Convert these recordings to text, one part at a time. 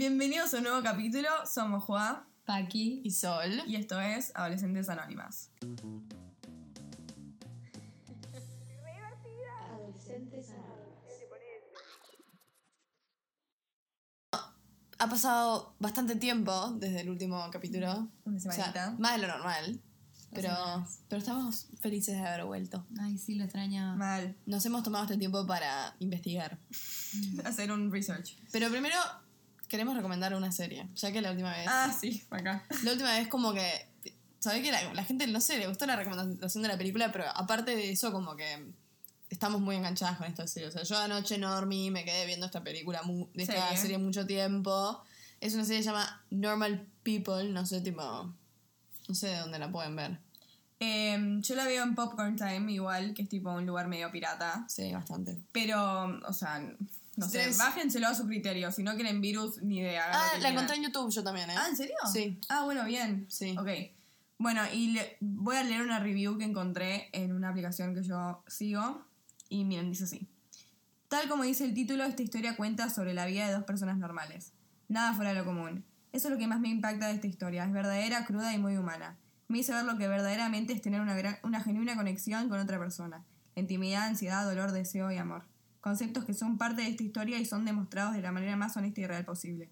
Bienvenidos a un nuevo capítulo. Somos Juan Paqui. Y Sol. y esto es Adolescentes Anónimas. Adolescentes Anónimas. Ha pasado bastante tiempo desde el último capítulo. Una O sea, semanita. más de lo normal. Pero, pero estamos felices de haber vuelto. Ay, sí, lo extrañaba. Mal. Nos hemos tomado este tiempo para investigar. Hacer un research. Pero primero queremos recomendar una serie, ya que la última vez... Ah, sí, acá. La última vez como que... ¿Sabés que la, la gente, no sé, le gustó la recomendación de la película, pero aparte de eso como que estamos muy enganchadas con esta serie. O sea, yo anoche no dormí, me quedé viendo esta película, de esta Serie. serie mucho tiempo. Es una serie que se llama Normal People, no sé, tipo... No sé de dónde la pueden ver. Em, yo la veo en Popcorn Time igual, que es tipo un lugar medio pirata. Sí, bastante. Pero, o sea, no sé, bájenselo a su criterio. Si no quieren virus, ni idea. hagan lo Ah, que la quieran. encontré en YouTube yo también, ¿eh? Ah, ¿en serio? Sí. Ah, bueno, bien. Sí. Ok. Bueno, y le- voy a leer una review que encontré en una aplicación que yo sigo. Y miren, dice así. Tal como dice el título, esta historia cuenta sobre la vida de dos personas normales. Nada fuera de lo común. Eso es lo que más me impacta de esta historia. Es verdadera, cruda y muy humana. Me hizo ver lo que verdaderamente es tener una, gran- una genuina conexión con otra persona. La intimidad, ansiedad, dolor, deseo y amor. Conceptos que son parte de esta historia y son demostrados de la manera más honesta y real posible.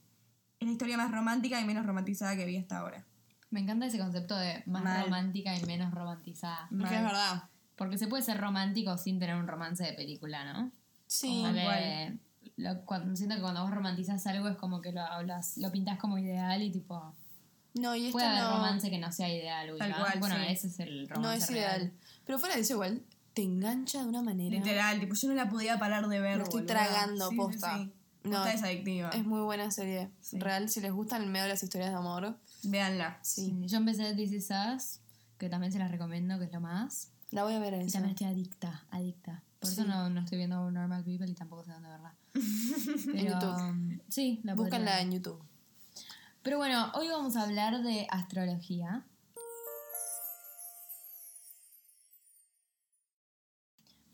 Es la historia más romántica y menos romantizada que vi hasta ahora. Me encanta ese concepto de más Mal. romántica y menos romantizada. Porque es verdad. Porque se puede ser romántico sin tener un romance de película, ¿no? Sí. Que lo- cuando, siento que cuando vos romantizas algo es como que lo hablas, lo pintas como ideal y tipo. No, y esto Puede haber no, romance que no sea ideal, Tal cual, Bueno, sí. ese es el romance. no es real. ideal. Pero fuera de eso igual, te engancha de una manera. Literal, tipo, yo no la podía parar de ver. Lo estoy boluda. tragando, Sí, sí, posta. sí. No, Posta es adictiva. Es muy buena serie. Sí. Real, si les gustan el medio de las historias de amor. Véanla. Sí. Sí, Yo empecé This Is Us, que también se las recomiendo, que es lo más. La voy a ver a Y esa. también estoy adicta, adicta. Por Sí. eso no, no estoy viendo Normal People y tampoco sé dónde verla. Pero, YouTube. um, Sí, la Búscanla en YouTube. Pero bueno, hoy vamos a hablar de astrología.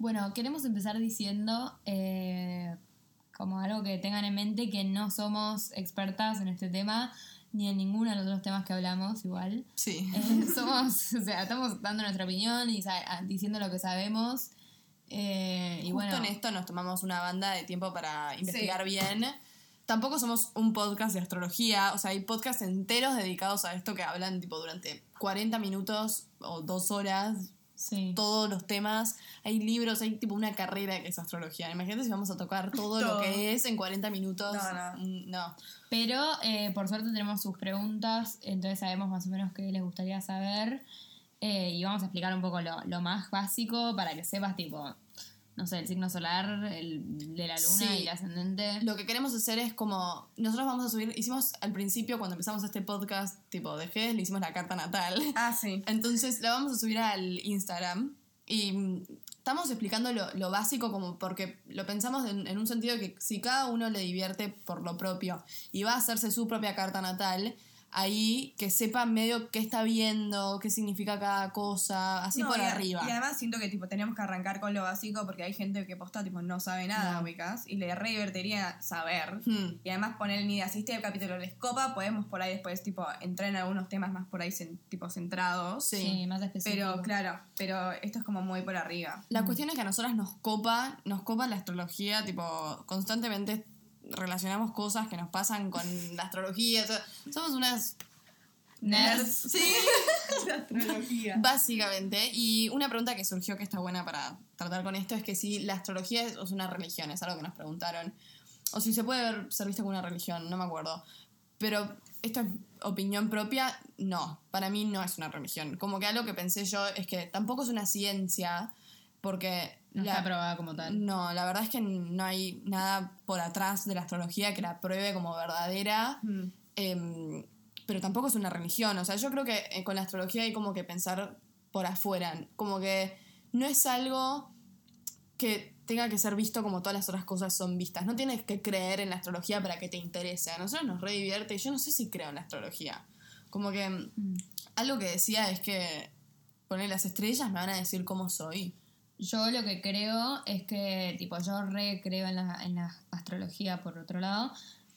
Bueno, queremos empezar diciendo, eh, como algo que tengan en mente, que no somos expertas en este tema, ni en ninguno de los otros temas que hablamos, igual. Sí. Eh, somos, o sea, estamos dando nuestra opinión y ah, diciendo lo que sabemos. Eh, y Justo bueno, en esto nos tomamos una banda de tiempo para investigar bien. Tampoco somos un podcast de astrología, o sea, hay podcasts enteros dedicados a esto que hablan tipo durante 40 minutos o dos horas, sí. todos los temas. Hay libros, hay tipo una carrera que es astrología. Imagínate si vamos a tocar todo, Todo. lo que es en 40 minutos. No, no. Mm, no. Pero eh, por suerte tenemos sus preguntas, entonces sabemos más o menos qué les gustaría saber. eh, y vamos a explicar un poco lo, lo más básico para que sepas, tipo, no sé, el signo solar, el de la luna Sí. y el ascendente. Lo que queremos hacer es como. Nosotros vamos a subir. Hicimos al principio, cuando empezamos este podcast, tipo de Gés, le hicimos la carta natal. Ah, sí. Entonces la vamos a subir al Instagram y mm, estamos explicando lo, lo básico como porque lo pensamos en, en un sentido que si cada uno le divierte por lo propio y va a hacerse su propia carta natal, ahí que sepa medio qué está viendo, qué significa cada cosa, así No, por y arriba. Y además siento que tipo tenemos que arrancar con lo básico porque hay gente que posta tipo no sabe nada, No. ubicas, y le re divertiría saber. Hmm. Y además poner ni si este capítulo les copa, podemos por ahí después tipo entrar en algunos temas más por ahí tipo centrados. Sí. Sí, más específico. Pero claro, pero esto es como muy por arriba. La cuestión es que a nosotras nos copa, nos copa la astrología, tipo, constantemente relacionamos cosas que nos pasan con la astrología. o sea, somos unas Nerds. Sí, La astrología. básicamente. Y una pregunta que surgió que está buena para tratar con esto es que si la astrología es, es una religión, es algo que nos preguntaron. O si se puede ver, ser vista como una religión, no me acuerdo. Pero esto es opinión propia, no. Para mí no es una religión. Como que algo que pensé yo es que tampoco es una ciencia, porque No la- está aprobada como tal. no, la verdad es que no hay nada por atrás de la astrología que la pruebe como verdadera. Mm. Em, pero tampoco es una religión. O sea, yo creo que eh, con la astrología hay como que pensar por afuera. Como que no es algo que tenga que ser visto como todas las otras cosas son vistas. No tienes que creer en la astrología para que te interese. A nosotros nos re divierte y yo no sé si creo en la astrología. Como que mm, algo que decía es que poner las estrellas me van a decir cómo soy. Yo lo que creo es que, tipo, yo re creo en la, en la astrología por otro lado,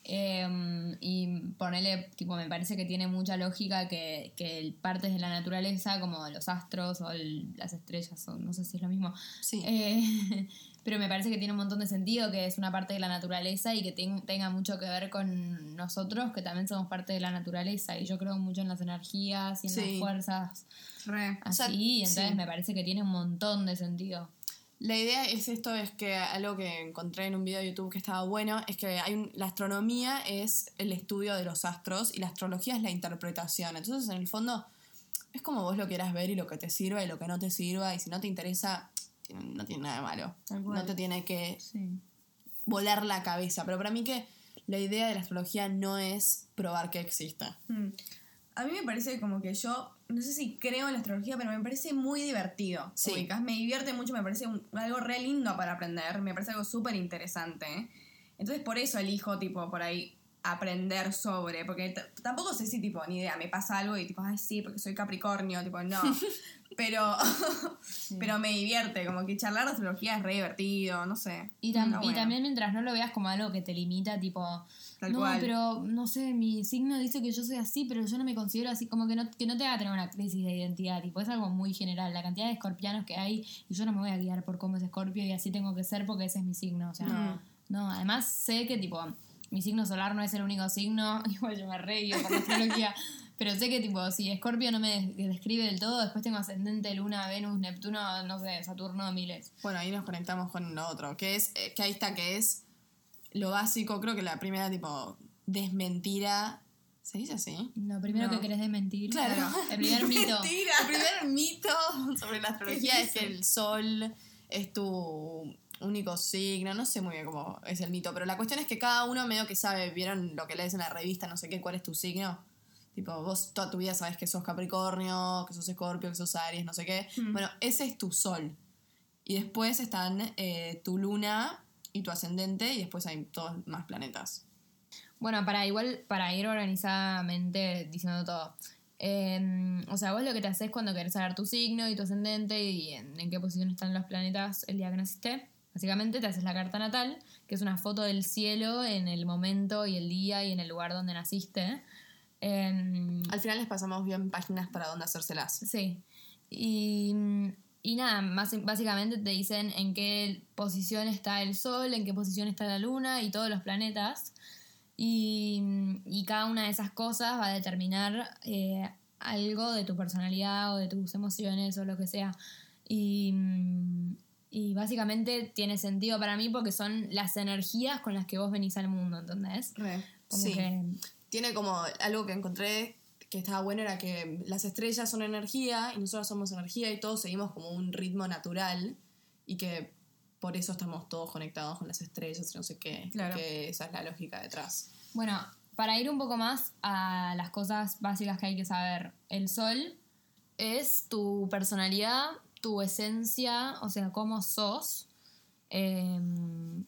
Eh, y ponerle, tipo, me parece que tiene mucha lógica que, que partes de la naturaleza, como los astros o el- las estrellas, o no sé si es lo mismo. Sí. Eh, pero me parece que tiene un montón de sentido, que es una parte de la naturaleza y que ten- tenga mucho que ver con nosotros, que también somos parte de la naturaleza. Y yo creo mucho en las energías y en Sí. las fuerzas Re. O sea, así, y entonces sí. me parece que tiene un montón de sentido. La idea es esto, es que algo que encontré en un video de YouTube que estaba bueno, es que hay un- la astronomía es el estudio de los astros y la astrología es la interpretación. Entonces, en el fondo, es como vos lo quieras ver y lo que te sirva y lo que no te sirva, y si no te interesa, no tiene nada de malo. No te tiene que Sí. volar la cabeza. Pero para mí que la idea de la astrología no es probar que exista. Mm. A mí me parece como que yo, no sé si creo en la astrología, pero me parece muy divertido. Sí. Me divierte mucho, me parece un- algo re lindo para aprender, me parece algo súper interesante. Entonces por eso elijo, tipo, por ahí aprender sobre, porque tampoco sé si, tipo, ni idea, me pasa algo y tipo, ay, sí, porque soy Capricornio, tipo, no. pero, pero me divierte, como que charlar de astrología es re divertido, no sé. Y, tam- también mientras no lo veas como algo que te limita, tipo, Tal no, cual. pero no sé, mi signo dice que yo soy así, pero yo no me considero así, como que no, que no te haga tener una crisis de identidad, tipo, es algo muy general, la cantidad de escorpianos que hay y yo no me voy a guiar por cómo es escorpio y así tengo que ser porque ese es mi signo, o sea, No. no, además sé que tipo, mi signo solar no es el único signo, igual yo me reío por la astrología. Pero sé que, tipo, si Escorpio no me des- describe del todo, después tengo ascendente, Luna, Venus, Neptuno, no sé, Saturno, miles. Bueno, ahí nos conectamos con lo otro, que es, eh, que ahí está, que es lo básico, creo que la primera, tipo, desmentira, ¿se dice así? Lo primero No. que querés desmentir. Claro. El primer mito. Mentira. El primer mito sobre la astrología ¿Qué es que el sol es tu único signo, no sé muy bien cómo es el mito, pero la cuestión es que cada uno medio que sabe, vieron lo que lees en la revista, no sé qué, cuál es tu signo. Tipo, vos toda tu vida sabes que sos Capricornio, que sos Escorpio, que sos Aries, no sé qué. Hmm. Bueno, ese es tu sol. Y después están eh, tu luna y tu ascendente, y después hay todos más planetas. Bueno, para igual, para ir organizadamente diciendo todo. Eh, o sea, vos lo que te haces cuando querés saber tu signo y tu ascendente y en, en qué posición están los planetas el día que naciste. Básicamente te haces la carta natal, que es una foto del cielo en el momento y el día y en el lugar donde naciste. Eh, Al final les pasamos bien páginas para dónde hacérselas. Sí. Y, y nada, más, básicamente te dicen en qué posición está el Sol, en qué posición está la Luna y todos los planetas. Y, y cada una de esas cosas va a determinar eh, algo de tu personalidad o de tus emociones o lo que sea. Y, y básicamente tiene sentido para mí porque son las energías con las que vos venís al mundo, ¿entendés? Re. Sí. que tiene como algo que encontré que estaba bueno era que las estrellas son energía y nosotros somos energía y todos seguimos como un ritmo natural y que por eso estamos todos conectados con las estrellas y no sé qué, Claro. que esa es la lógica detrás. Bueno, para ir un poco más a las cosas básicas que hay que saber, el sol es tu personalidad, tu esencia, o sea, cómo sos. Eh,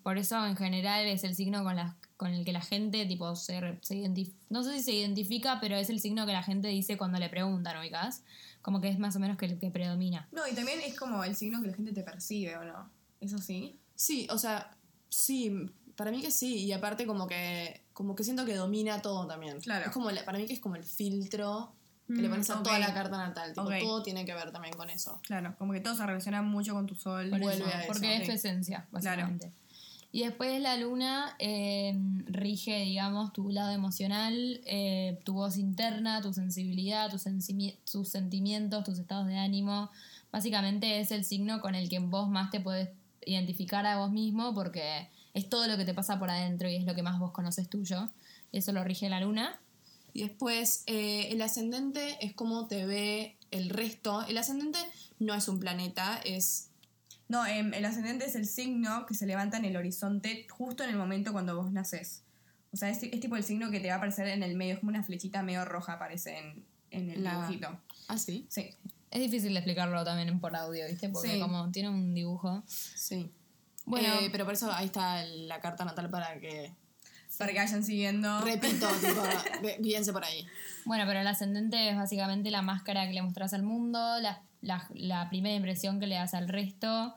por eso en general es el signo con, la- con el que la gente tipo se, se identifica, no sé si se identifica, pero es el signo que la gente dice cuando le preguntan, ¿ubicás? Como que es más o menos que el que predomina. No, y también es como el signo que la gente te percibe, ¿o no? Eso sí. Sí, o sea, sí, para mí que sí, y aparte como que como que siento que domina todo también. Claro. Es como la- para mí que es como el filtro que le Mm, pones a ok. toda la carta natal, tipo, Ok. todo tiene que ver también con eso. Claro, como que todo se relaciona mucho con tu sol. Por Vuelve eso, a eso, porque es tu esencia, Claro. Y después la luna eh, rige, digamos, tu lado emocional, eh, tu voz interna, tu sensibilidad, tus, sentimientos, tus estados de ánimo. Básicamente es el signo con el que vos más te puedes identificar a vos mismo porque es todo lo que te pasa por adentro y es lo que más vos conoces tuyo. Eso lo rige la luna. Y después, eh, el ascendente es como te ve el resto. El ascendente no es un planeta, es. No, em, el ascendente es el signo que se levanta en el horizonte justo en el momento cuando vos naces. O sea, es, es tipo el signo que te va a aparecer en el medio, es como una flechita medio roja aparece en, en el La- dibujito. Ah, sí. Sí. Es difícil de explicarlo también por audio, ¿viste? Porque Sí. como tiene un dibujo. Sí. Bueno. Eh, pero por eso ahí está la carta natal para que. Para que vayan siguiendo. Repito, tipo, por ahí. Bueno, pero el ascendente es básicamente la máscara que le mostrás al mundo, la, la- la primera impresión que le das al resto.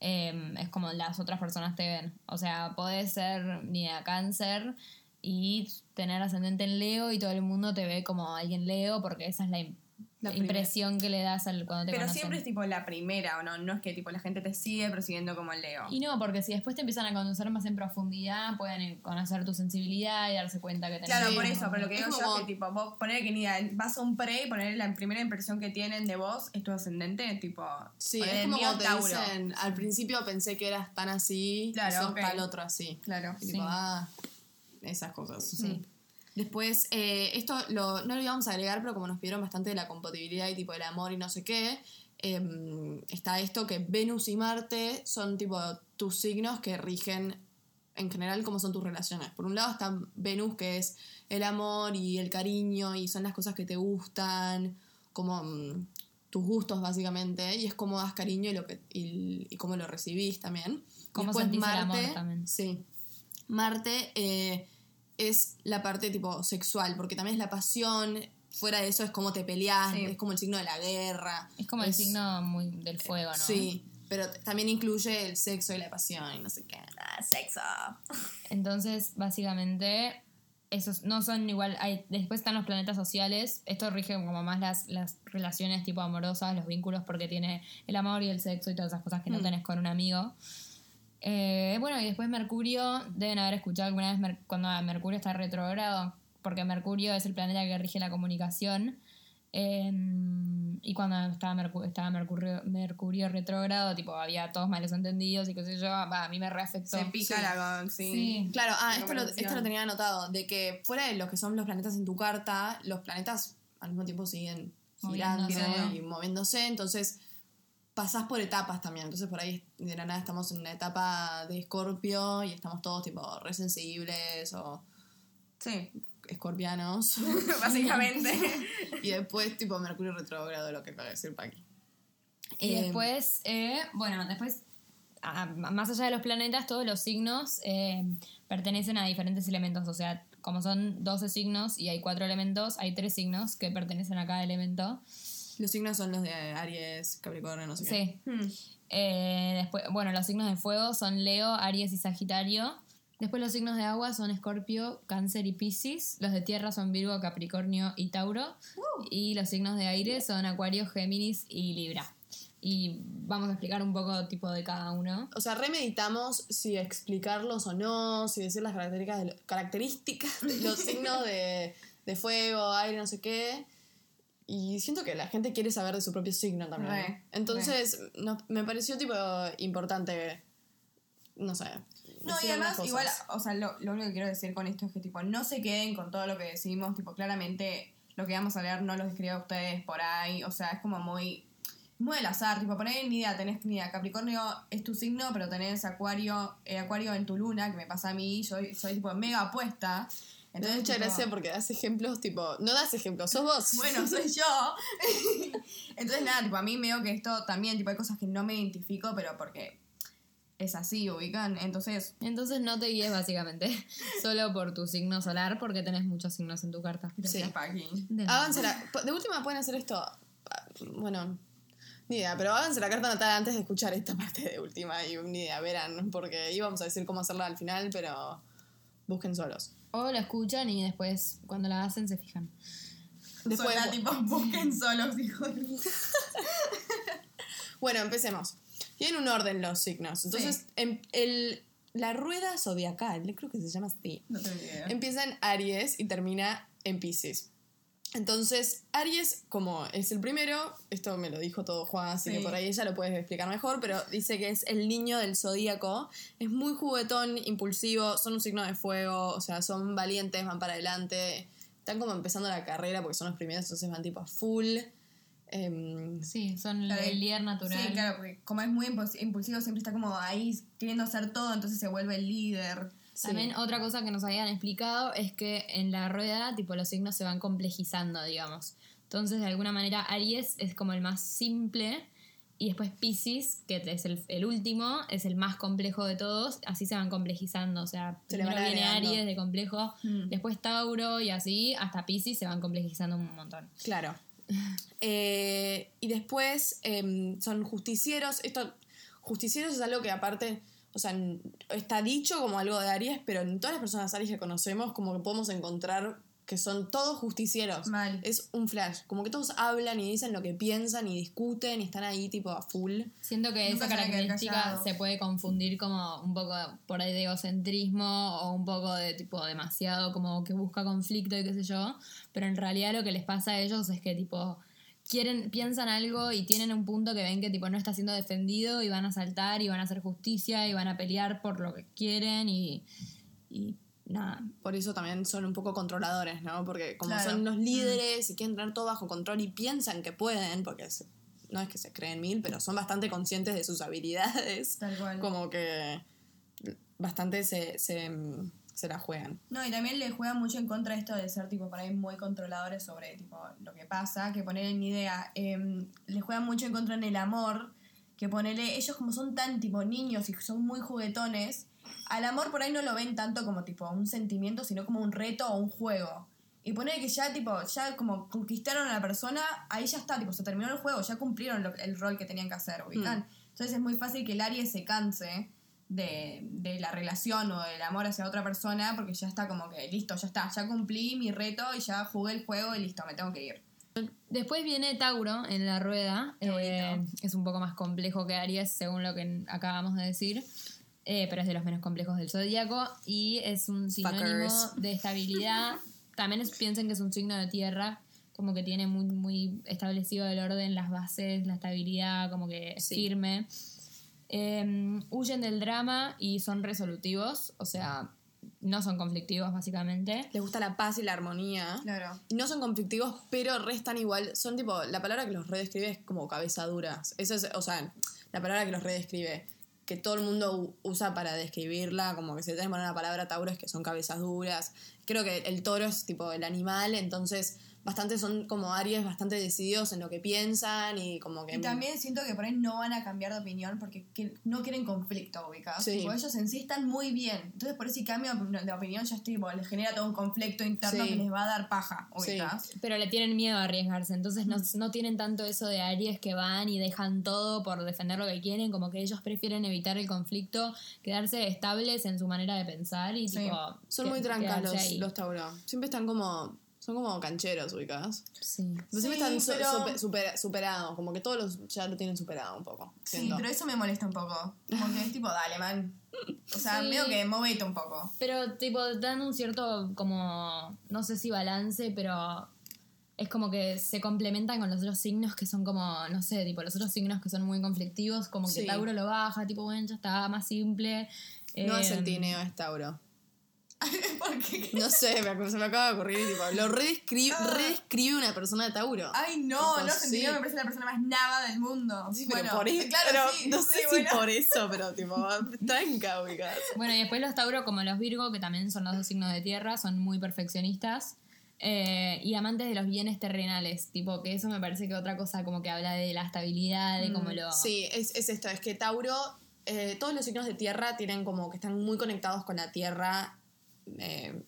eh, es como las otras personas te ven. O sea, podés ser ni a cáncer y tener ascendente en Leo y todo el mundo te ve como alguien Leo porque esa es la, La impresión que le das al, cuando te Pero conocen. siempre es tipo la primera, ¿o no? No es que tipo la gente te sigue persiguiendo como el Leo. Y no, porque si después te empiezan a conocer más en profundidad, pueden conocer tu sensibilidad y darse cuenta que tenés... Claro, por eso, pero lo que es digo yo como- es que tipo, vos poner que ni idea, vas a un pre y poner la primera impresión que tienen de vos es tu ascendente, tipo. Sí, es el como te Tauro. dicen, al principio pensé que eras tan así, Claro, y sos ok. tal otro así. Claro. Y tipo, Sí. ah, esas cosas. Sí. Después, eh, esto lo, no lo íbamos a agregar, pero como nos pidieron bastante de la compatibilidad y tipo el amor y no sé qué, em, está esto que Venus y Marte son tipo tus signos que rigen en general cómo son tus relaciones. Por un lado está Venus, que es el amor y el cariño y son las cosas que te gustan, como mm, tus gustos básicamente, y es cómo das cariño y, lo que, y, y cómo lo recibís también. Cómo Después sentís el amor también. Sí. Marte eh, es la parte tipo sexual, porque también es la pasión. Fuera de eso es como te peleas, Sí. es como el signo de la guerra. Es como el signo muy del fuego, ¿no? Sí, pero también incluye el sexo y la pasión y no sé qué. Ah, sexo. Entonces, básicamente, esos no son igual. Hay, después están los planetas sociales. Esto rige como más las, las relaciones tipo amorosas, los vínculos, porque tiene el amor y el sexo y todas esas cosas que no Mm. tenés con un amigo. Eh, bueno, y después Mercurio, deben haber escuchado alguna vez Mer- cuando Mercurio está retrógrado, porque Mercurio es el planeta que rige la comunicación. Eh, y cuando estaba, Mercu- estaba Mercurio, Mercurio retrógrado, tipo, había todos malos entendidos y qué sé yo, a mí me reafectó. Se pica Sí. la con. Sí. Sí. Claro, ah, esto lo, esto lo tenía anotado, de que fuera de los que son los planetas en tu carta, los planetas al mismo tiempo siguen girando Moviéndose. y moviéndose, entonces pasás por etapas también, entonces por ahí de la nada estamos en una etapa de escorpio y estamos todos tipo re sensibles o Sí. escorpianos Básicamente. y después tipo Mercurio retrógrado, lo que acaba de decir Paqui. Y Eh, después, eh, bueno, después, a- más allá de los planetas, todos los signos eh, pertenecen a diferentes elementos. O sea, como son 12 signos y hay cuatro elementos, hay tres signos que pertenecen a cada elemento. Los signos son los de Aries, Capricornio, no sé qué. Sí. Hmm. Eh, después, bueno, los signos de fuego son Leo, Aries y Sagitario. Después los signos de agua son Escorpio, Cáncer y Piscis. Los de tierra son Virgo, Capricornio y Tauro. Y los signos de aire son Acuario, Géminis y Libra. Y vamos a explicar un poco tipo de cada uno. O sea, remeditamos si explicarlos o no, si decir las características de, características de los signos de, de fuego, aire, no sé qué. Y siento que la gente quiere saber de su propio signo también. Re, Entonces, no- me pareció tipo importante, no sé. No, y además, igual, o sea, lo, lo único que quiero decir con esto es que, tipo, no se queden con todo lo que decimos, tipo, claramente lo que vamos a leer no lo escribo a ustedes por ahí, o sea, es como muy, muy al azar, tipo, poner ni idea, tenés ni idea, Capricornio es tu signo, pero tenés Acuario, eh, Acuario en tu luna, que me pasa a mí, yo soy, tipo, mega apuesta. Entonces, mucha tipo, gracia porque das ejemplos, tipo, no das ejemplos, sos vos. Bueno, soy yo. Entonces, nada, tipo, a mí me veo que esto también, tipo, hay cosas que no me identifico, pero porque es así, ubican. Entonces, Entonces no te guíes básicamente solo por tu signo solar porque tenés muchos signos en tu carta. gracias, Sí. Paqui. De De última pueden hacer esto. Bueno, ni idea, pero háganse la carta natal antes de escuchar esta parte de última y ni idea, verán, porque íbamos a decir cómo hacerla al final, pero busquen solos. O la escuchan y después cuando la hacen se fijan. Después, Sola, tipo, busquen solos, hijo de bueno, empecemos. Tienen un orden los signos. Entonces, Sí. em- el, la rueda zodiacal, creo que se llama así, No tengo idea. empieza en Aries y termina en Pisces. Entonces, Aries, como es el primero, esto me lo dijo todo Juan, así Sí. que por ahí ella lo puede explicar mejor, pero dice que es el niño del zodíaco. Es muy juguetón, impulsivo, son un signo de fuego, o sea, son valientes, van para adelante. Están como empezando la carrera porque son los primeros, entonces van tipo a full. Em, Sí, son Claro, el líder natural. Sí, claro, porque como es muy impuls- impulsivo, siempre está como ahí queriendo hacer todo, entonces se vuelve el líder. Sí. También otra cosa que nos habían explicado es que en la rueda, tipo, los signos se van complejizando, digamos. Entonces, de alguna manera, Aries es como el más simple y después Pisces, que es el, el último, es el más complejo de todos. Así se van complejizando. O sea, Se primero viene agregando. Aries de complejo, Mm. después Tauro y así, hasta Pisces se van complejizando un montón. Claro. Eh, y después em, son justicieros. Esto, justicieros es algo que aparte, o sea, está dicho como algo de Aries, pero en todas las personas Aries que conocemos, como que podemos encontrar que son todos justicieros. Mal. Es un flash. Como que todos hablan y dicen lo que piensan y discuten y están ahí tipo a full. Siento que Nunca esa característica se puede confundir como un poco por ahí de egocentrismo o un poco de tipo demasiado como que busca conflicto y qué sé yo, pero en realidad lo que les pasa a ellos es que tipo quieren piensan algo y tienen un punto que ven que tipo no está siendo defendido y van a saltar y van a hacer justicia y van a pelear por lo que quieren y, y nada. Por eso también son un poco controladores, ¿no? Porque como Claro. son los líderes y quieren tener todo bajo control y piensan que pueden, porque no es que se creen mil, pero son bastante conscientes de sus habilidades. Tal cual. Como que bastante se, se, se la juegan. No, y también le juega mucho en contra esto de ser, tipo, para mí muy controladores sobre, tipo, lo que pasa, que poner en idea, eh, le juega mucho en contra en el amor, que ponerle, ellos como son tan, tipo, niños y son muy juguetones, al amor por ahí no lo ven tanto como, tipo, un sentimiento, sino como un reto o un juego. Y poner que ya, tipo, ya como conquistaron a la persona, ahí ya está, tipo, se terminó el juego, ya cumplieron lo- el rol que tenían que hacer, ¿ubican? Entonces es muy fácil que el Aries se canse de, de la relación o del amor hacia otra persona porque ya está como que listo, ya está, ya cumplí mi reto y ya jugué el juego y listo, me tengo que ir. Después viene Tauro en la rueda. Eh, es un poco más complejo que Aries, según lo que acabamos de decir. Eh, pero es de los menos complejos del zodíaco. Y es un sinónimo Fuckers. de estabilidad. También es- piensen que es un signo de tierra. Como que tiene muy, muy establecido el orden, las bases, la estabilidad, como que Sí. firme. Eh, huyen del drama y son resolutivos. O sea, no son conflictivos, básicamente. Les gusta la paz y la armonía. Claro. Y No son conflictivos, pero restan igual. Son tipo, la palabra que los redescribe es como cabeza duras. Eso es, o sea, la palabra que los redescribe. Que todo el mundo u- usa para describirla, como que si tenés que poner una palabra Tauro es que son cabezas duras. Creo que el toro es tipo el animal, entonces bastante son como Aries, bastante decididos en lo que piensan y como que. Y también siento que por ahí no van a cambiar de opinión porque que- no quieren conflicto, ubicados. Sí. Tipo, ellos en sí están muy bien. Entonces por ese cambio de opinión ya es tipo, les genera todo un conflicto interno Sí. que les va a dar paja, Sí. ubicás. Pero le tienen miedo a arriesgarse, entonces no, no tienen tanto eso de Aries que van y dejan todo por defender lo que quieren, como que ellos prefieren evitar el conflicto, quedarse estables en su manera de pensar y Sí. tipo... Son que- muy trancas los, ahí. los Tauro. Siempre están como. Son como cancheros, ubicadas. Sí. Pero siempre Sí, están pero- super- supera- superados, como que todos los ya lo tienen superado un poco. Sí, siento. pero eso me molesta un poco. Como que es tipo, dale, man. O sea, Sí. medio que movete un poco. Pero tipo dan un cierto como, no sé si balance, pero es como que se complementan con los otros signos que son como, no sé, tipo los otros signos que son muy conflictivos, como que Sí. Tauro lo baja, tipo, bueno, ya está más simple. No es Eh, centineo, es Tauro. Porque. No sé, me- se me acaba de ocurrir, tipo, lo redescribe, Ah. redescribe una persona de Tauro. Ay, no, Tipo, no, sí. Centineo me parece la persona más nava del mundo. Sí, pero bueno, por eso, claro, pero sí, no sí, sé si bueno. por eso, pero tipo, tranca, ubicás. Bueno, y después los Tauro, como los Virgo, que también son los dos signos de tierra, son muy perfeccionistas. eh, y amantes de los bienes terrenales, tipo que eso me parece que otra cosa como que habla de la estabilidad, de cómo lo... Mm, Sí, es, es esto, es que Tauro, eh, todos los signos de tierra tienen como que están muy conectados con la tierra. Eh,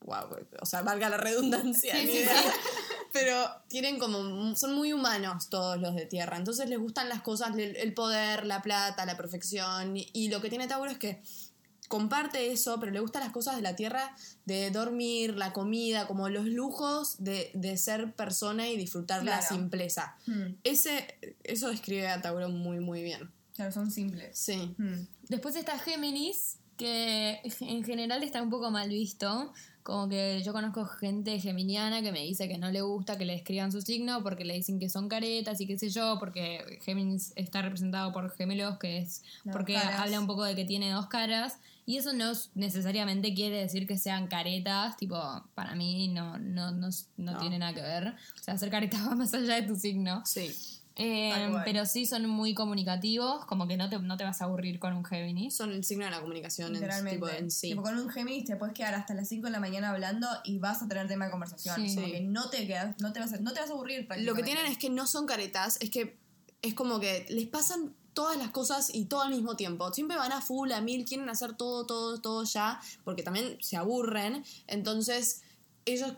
wow, o sea, valga la redundancia, ni idea. Pero tienen como, son muy humanos todos los de tierra, entonces les gustan las cosas, el el poder, la plata, la perfección, y, y lo que tiene Tauro es que comparte eso, pero le gustan las cosas de la tierra, de dormir, la comida, como los lujos de, de ser persona y disfrutar la simpleza. Hmm, Ese, eso describe a Tauro muy, muy bien. Claro, son simples. Sí. Hmm. Después está Géminis, que en general está un poco mal visto. Como que yo conozco gente geminiana que me dice que no le gusta que le escriban su signo porque le dicen que son caretas y qué sé yo, porque Géminis está representado por gemelos, que es porque caras. habla un poco de que tiene dos caras. Y eso no es- necesariamente quiere decir que sean caretas, tipo, para mí no, no, no, no No. tiene nada que ver. O sea, ser careta va más allá de tu signo. Sí. Eh, pero sí son muy comunicativos, como que no te, no te vas a aburrir con un Géminis. Son el signo de la comunicación en, Literalmente. tipo, en sí. Tipo, con un Géminis te puedes quedar hasta las 5 de la mañana hablando y vas a tener tema de conversación. Sí. Como Sí. que no te quedas, no te vas a, no te vas a aburrir. Lo que tienen es que no son caretas, es que es como que les pasan todas las cosas y todo al mismo tiempo. Siempre van a full, a mil, quieren hacer todo, todo, todo ya, porque también se aburren. Entonces, ellos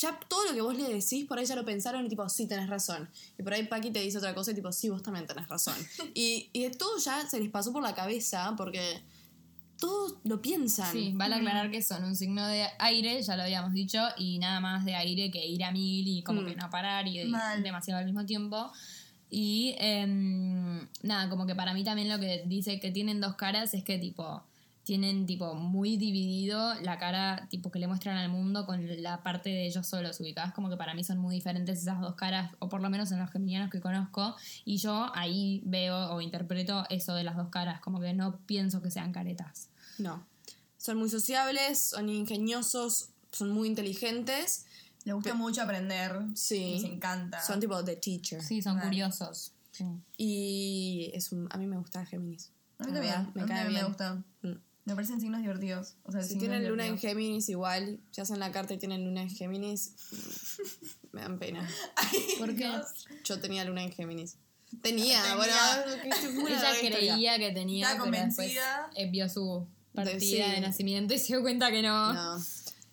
ya todo lo que vos le decís, por ahí ya lo pensaron y tipo, sí, tenés razón. Y por ahí Paqui te dice otra cosa y tipo, sí, vos también tenés razón. y, y de todo ya se les pasó por la cabeza porque todos lo piensan. Sí, vale aclarar que son un signo de aire, ya lo habíamos dicho, y nada más de aire que ir a mil y como Mm. que no parar y Mal. demasiado al mismo tiempo. Y em, nada, como que para mí también lo que dice que tienen dos caras es que tipo tienen tipo muy dividido la cara tipo que le muestran al mundo con la parte de ellos solos ubicadas como que para mí son muy diferentes esas dos caras o por lo menos en los geminianos que conozco y yo ahí veo o interpreto eso de las dos caras como que no pienso que sean caretas No. Son muy sociables, son ingeniosos, son muy inteligentes. Le gusta mucho aprender. Sí. Les encanta. Son tipo the teacher. sí son curiosos sí. Y es un, a mí me gusta Géminis. A mí también. a mí también me gusta. Mm. Me parecen signos divertidos. O sea, Si signos tienen luna en. Géminis igual, si hacen la carta y tienen luna en Géminis, me dan pena. ¿Por qué? Yo tenía luna en Géminis. Tenía, Tenía. bueno, ella creía que tenía Estaba pero después, convencida. eh, vio su partida sí. de nacimiento y se dio cuenta que no, No.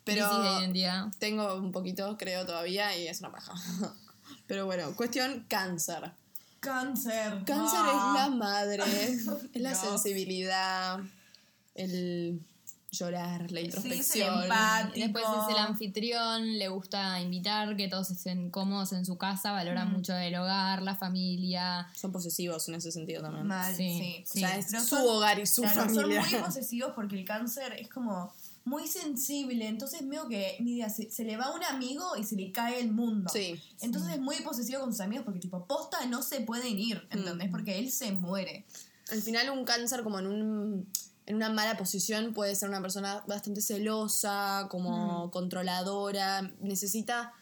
Pero identidad tengo un poquito, creo todavía, y es una paja. Pero bueno, cuestión cáncer. Cáncer. Cáncer Ah. es la madre, es la sensibilidad, el llorar, la Sí, introspección. Y después es el anfitrión, le gusta invitar, que todos estén cómodos en su casa, valora mucho el hogar, la familia. Son posesivos en ese sentido también. Mal, Sí, sí. O sea, es Pero su son- hogar y su claro, familia. Son muy posesivos porque el cáncer es como muy sensible. Entonces, medio que, se, se le va un amigo y se le cae el mundo. Sí. Entonces es muy posesivo con sus amigos porque, tipo, posta no se pueden ir, ¿entendés? Porque él se muere. Al final un cáncer como en un en una mala posición puede ser una persona bastante celosa, como controladora, necesita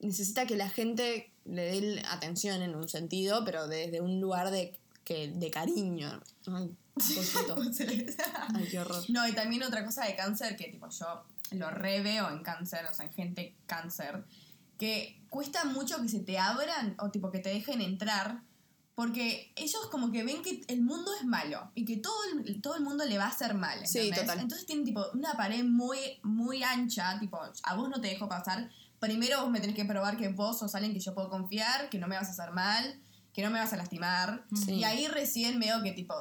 necesita que la gente le dé atención en un sentido, pero desde un lugar de que de cariño. Ay. Ay, qué horror. No, y también otra cosa de cáncer que tipo yo lo reveo en cáncer, o sea, en gente cáncer, que cuesta mucho que se te abran o tipo que te dejen entrar, porque ellos como que ven que el mundo es malo y que todo el, todo el mundo le va a hacer mal. Sí, ¿entendés? total. Entonces tienen tipo una pared muy, muy ancha, tipo, a vos no te dejo pasar. Primero vos me tenés que probar que vos sos alguien que yo puedo confiar, que no me vas a hacer mal, que no me vas a lastimar. Sí. Y ahí recién veo que tipo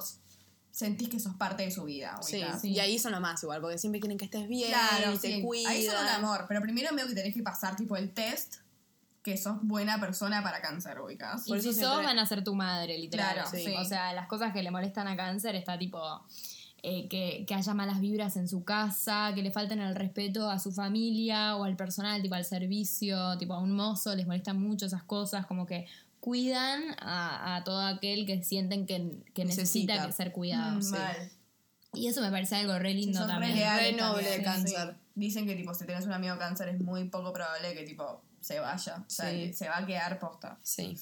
sentís que sos parte de su vida. Sí, ubicás. y ahí son lo más igual, porque siempre quieren que estés bien, Claro, y te sí. cuidan. Ahí son un amor, pero primero veo que tenés que pasar tipo el test que sos buena persona para cáncer, ubicás. Por y si siempre- sos, van a ser tu madre, literal. Claro, sí. O sea, las cosas que le molestan a cáncer está tipo eh, que, que haya malas vibras en su casa, que le falten el respeto a su familia o al personal, tipo al servicio, tipo a un mozo, les molestan mucho esas cosas, como que cuidan a, a todo aquel que sienten que, que necesita, Necesita. que ser cuidado. Mm, sí. mal. Y eso me parece algo re Sí, lindo re también. leales Re noble también, cáncer. sí. Dicen que tipo si tenés un amigo cáncer es muy poco probable que tipo se vaya. O sea, Sí. se va a quedar posta. Sí.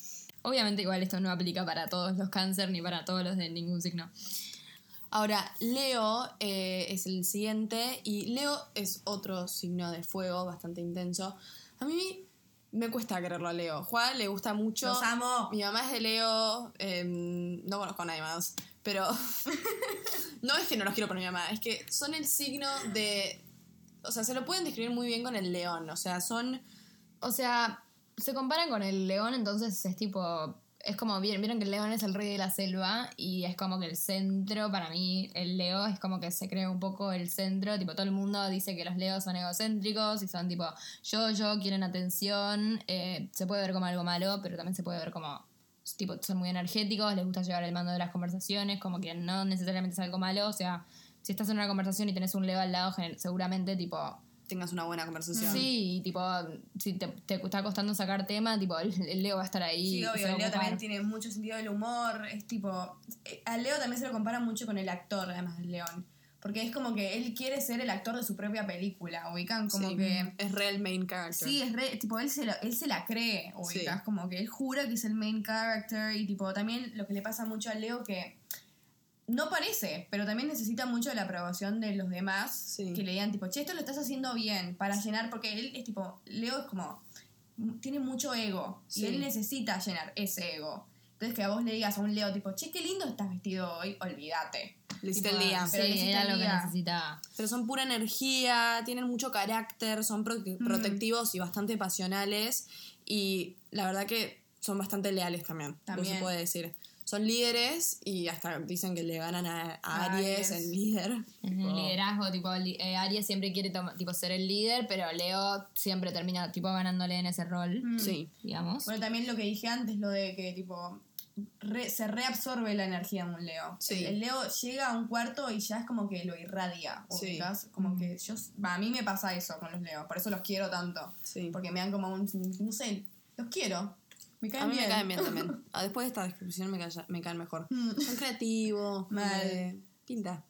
Obviamente igual esto no aplica para todos los cáncer ni para todos los de ningún signo. Ahora, Leo eh, es el siguiente y Leo es otro signo de fuego bastante intenso. A mí me cuesta quererlo a Leo. Juan le gusta mucho. Los amo. Mi mamá es de Leo, em, no conozco a nadie más, pero no es que no los quiero por mi mamá, es que son el signo de... O sea, se lo pueden describir muy bien con el león, o sea, son... O sea, se comparan con el león, entonces es tipo. Es como, vieron, que el león es el rey de la selva y es como que el centro, para mí, el leo es como que se cree un poco el centro. Tipo, todo el mundo dice que los leos son egocéntricos y son tipo, yo, yo, quieren atención. eh, se puede ver como algo malo, pero también se puede ver como. Tipo, son muy energéticos, les gusta llevar el mando de las conversaciones, como que no necesariamente es algo malo. O sea, si estás en una conversación y tenés un leo al lado, seguramente, tipo, Tengas una buena conversación. Sí, y tipo, si te, te está costando sacar tema, tipo, el, el Leo va a estar ahí. Sí, obvio, a el Leo también tiene mucho sentido del humor, es tipo... eh, Al Leo también se lo compara mucho con el actor, además del León. Porque es como que él quiere ser el actor de su propia película, ubican como Sí, que... Es real main character. Sí, es re, tipo, él se, lo- él se la cree, ubicas, Sí. como que él jura que es el main character y tipo, también lo que le pasa mucho a Leo que no parece, pero también necesita mucho de la aprobación de los demás, Sí. que le digan tipo, che, esto lo estás haciendo bien, para llenar, porque él es tipo, Leo es como, tiene mucho ego, Sí. y él necesita llenar ese ego. Entonces que a vos le digas a un Leo tipo, che, qué lindo estás vestido hoy, olvídate. Le hiciste el día. Sí, Pero le hiciste era lo que necesitaba. Pero son pura energía, tienen mucho carácter, son pro- protectivos y bastante pasionales. Y la verdad que son bastante leales también, También. se puede decir. Son líderes y hasta dicen que le ganan a, Aries, Aries. el líder. El liderazgo, tipo, li- eh, Aries siempre quiere tipo, ser el líder, pero Leo siempre termina tipo ganándole en ese rol, Sí. digamos. Bueno, también lo que dije antes, lo de que tipo re- se reabsorbe la energía de un Leo. Sí. El, Leo llega a un cuarto y ya es como que lo irradia. Sí. Como que yo, a mí me pasa eso con los Leos, por eso los quiero tanto. Sí. Porque me dan como un, no sé, los quiero. Me caen A mí bien. me caen bien también. Ah, Después de esta descripción me, calla- me caen mejor. Mm. Son creativos. Mal. eh, pinta.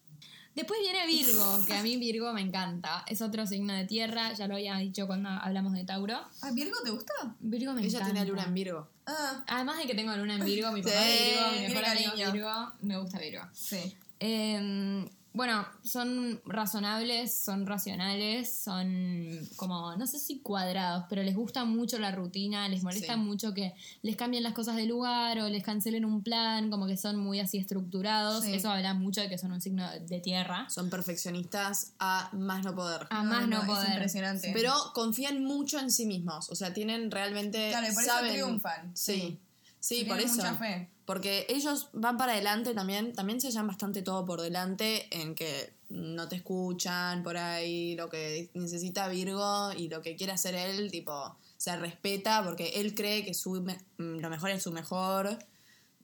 Después viene Virgo, que a mí Virgo me encanta. Es otro signo de tierra, ya lo había dicho cuando hablamos de Tauro. ¿Ah, Virgo te gusta? Virgo me Ella encanta. tiene luna en Virgo. Ah, Además de que tengo luna en Virgo, mi papá Sí, es Virgo, mi tiene mejor amigo cariño. es Virgo, me gusta Virgo. sí. Eh, bueno, son razonables, son racionales, son como, no sé si cuadrados, pero les gusta mucho la rutina, les molesta Sí. mucho que les cambien las cosas de lugar o les cancelen un plan, como que son muy así estructurados. Sí. Eso habla mucho de que son un signo de tierra. Son perfeccionistas a más no poder. A más no, es poder. impresionante. Pero confían mucho en sí mismos. O sea, tienen realmente. Claro, y por eso saben- triunfan. Sí. Sí, Sí, por tienen eso. mucha fe. Porque ellos van para adelante también. También se llevan bastante todo por delante en que no te escuchan por ahí. Lo que necesita Virgo y lo que quiere hacer él, tipo, se respeta porque él cree que su me- mm, lo mejor es su mejor.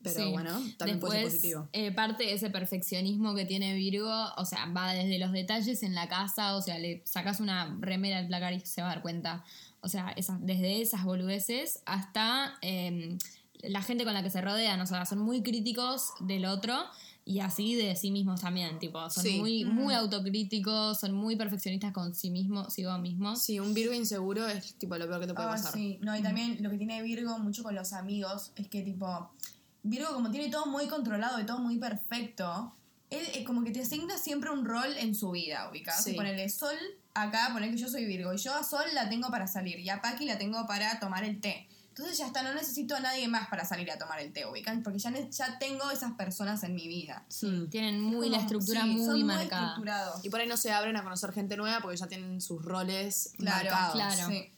Pero Sí. bueno, también puede ser Después, positivo. eh, parte de ese perfeccionismo que tiene Virgo, o sea, va desde los detalles en la casa, o sea, le sacas una remera al placar y se va a dar cuenta. O sea, esas, desde esas boludeces hasta eh, la gente con la que se rodean, o sea, son muy críticos del otro y así de sí mismos también, tipo, son Sí. muy, muy autocríticos, son muy perfeccionistas con sí mismos, consigo mismos. Sí, un Virgo inseguro es tipo lo peor que te puede Ah, pasar. sí. No, y también lo que tiene Virgo mucho con los amigos es que, tipo, Virgo, como tiene todo muy controlado y todo muy perfecto, él eh, como que te asigna siempre un rol en su vida, ubicás. Sí. Ponerle Sol acá, poner que yo soy Virgo, y yo a Sol la tengo para salir, y a Paki la tengo para tomar el té. Entonces ya está, no necesito a nadie más para salir a tomar el té, ubicás, porque ya, ya tengo esas personas en mi vida. Sí. Tienen muy Como- la estructura sí, muy son marcada. estructurados. Y por ahí no se abren a conocer gente nueva porque ya tienen sus roles Claro, marcados. claro. Sí,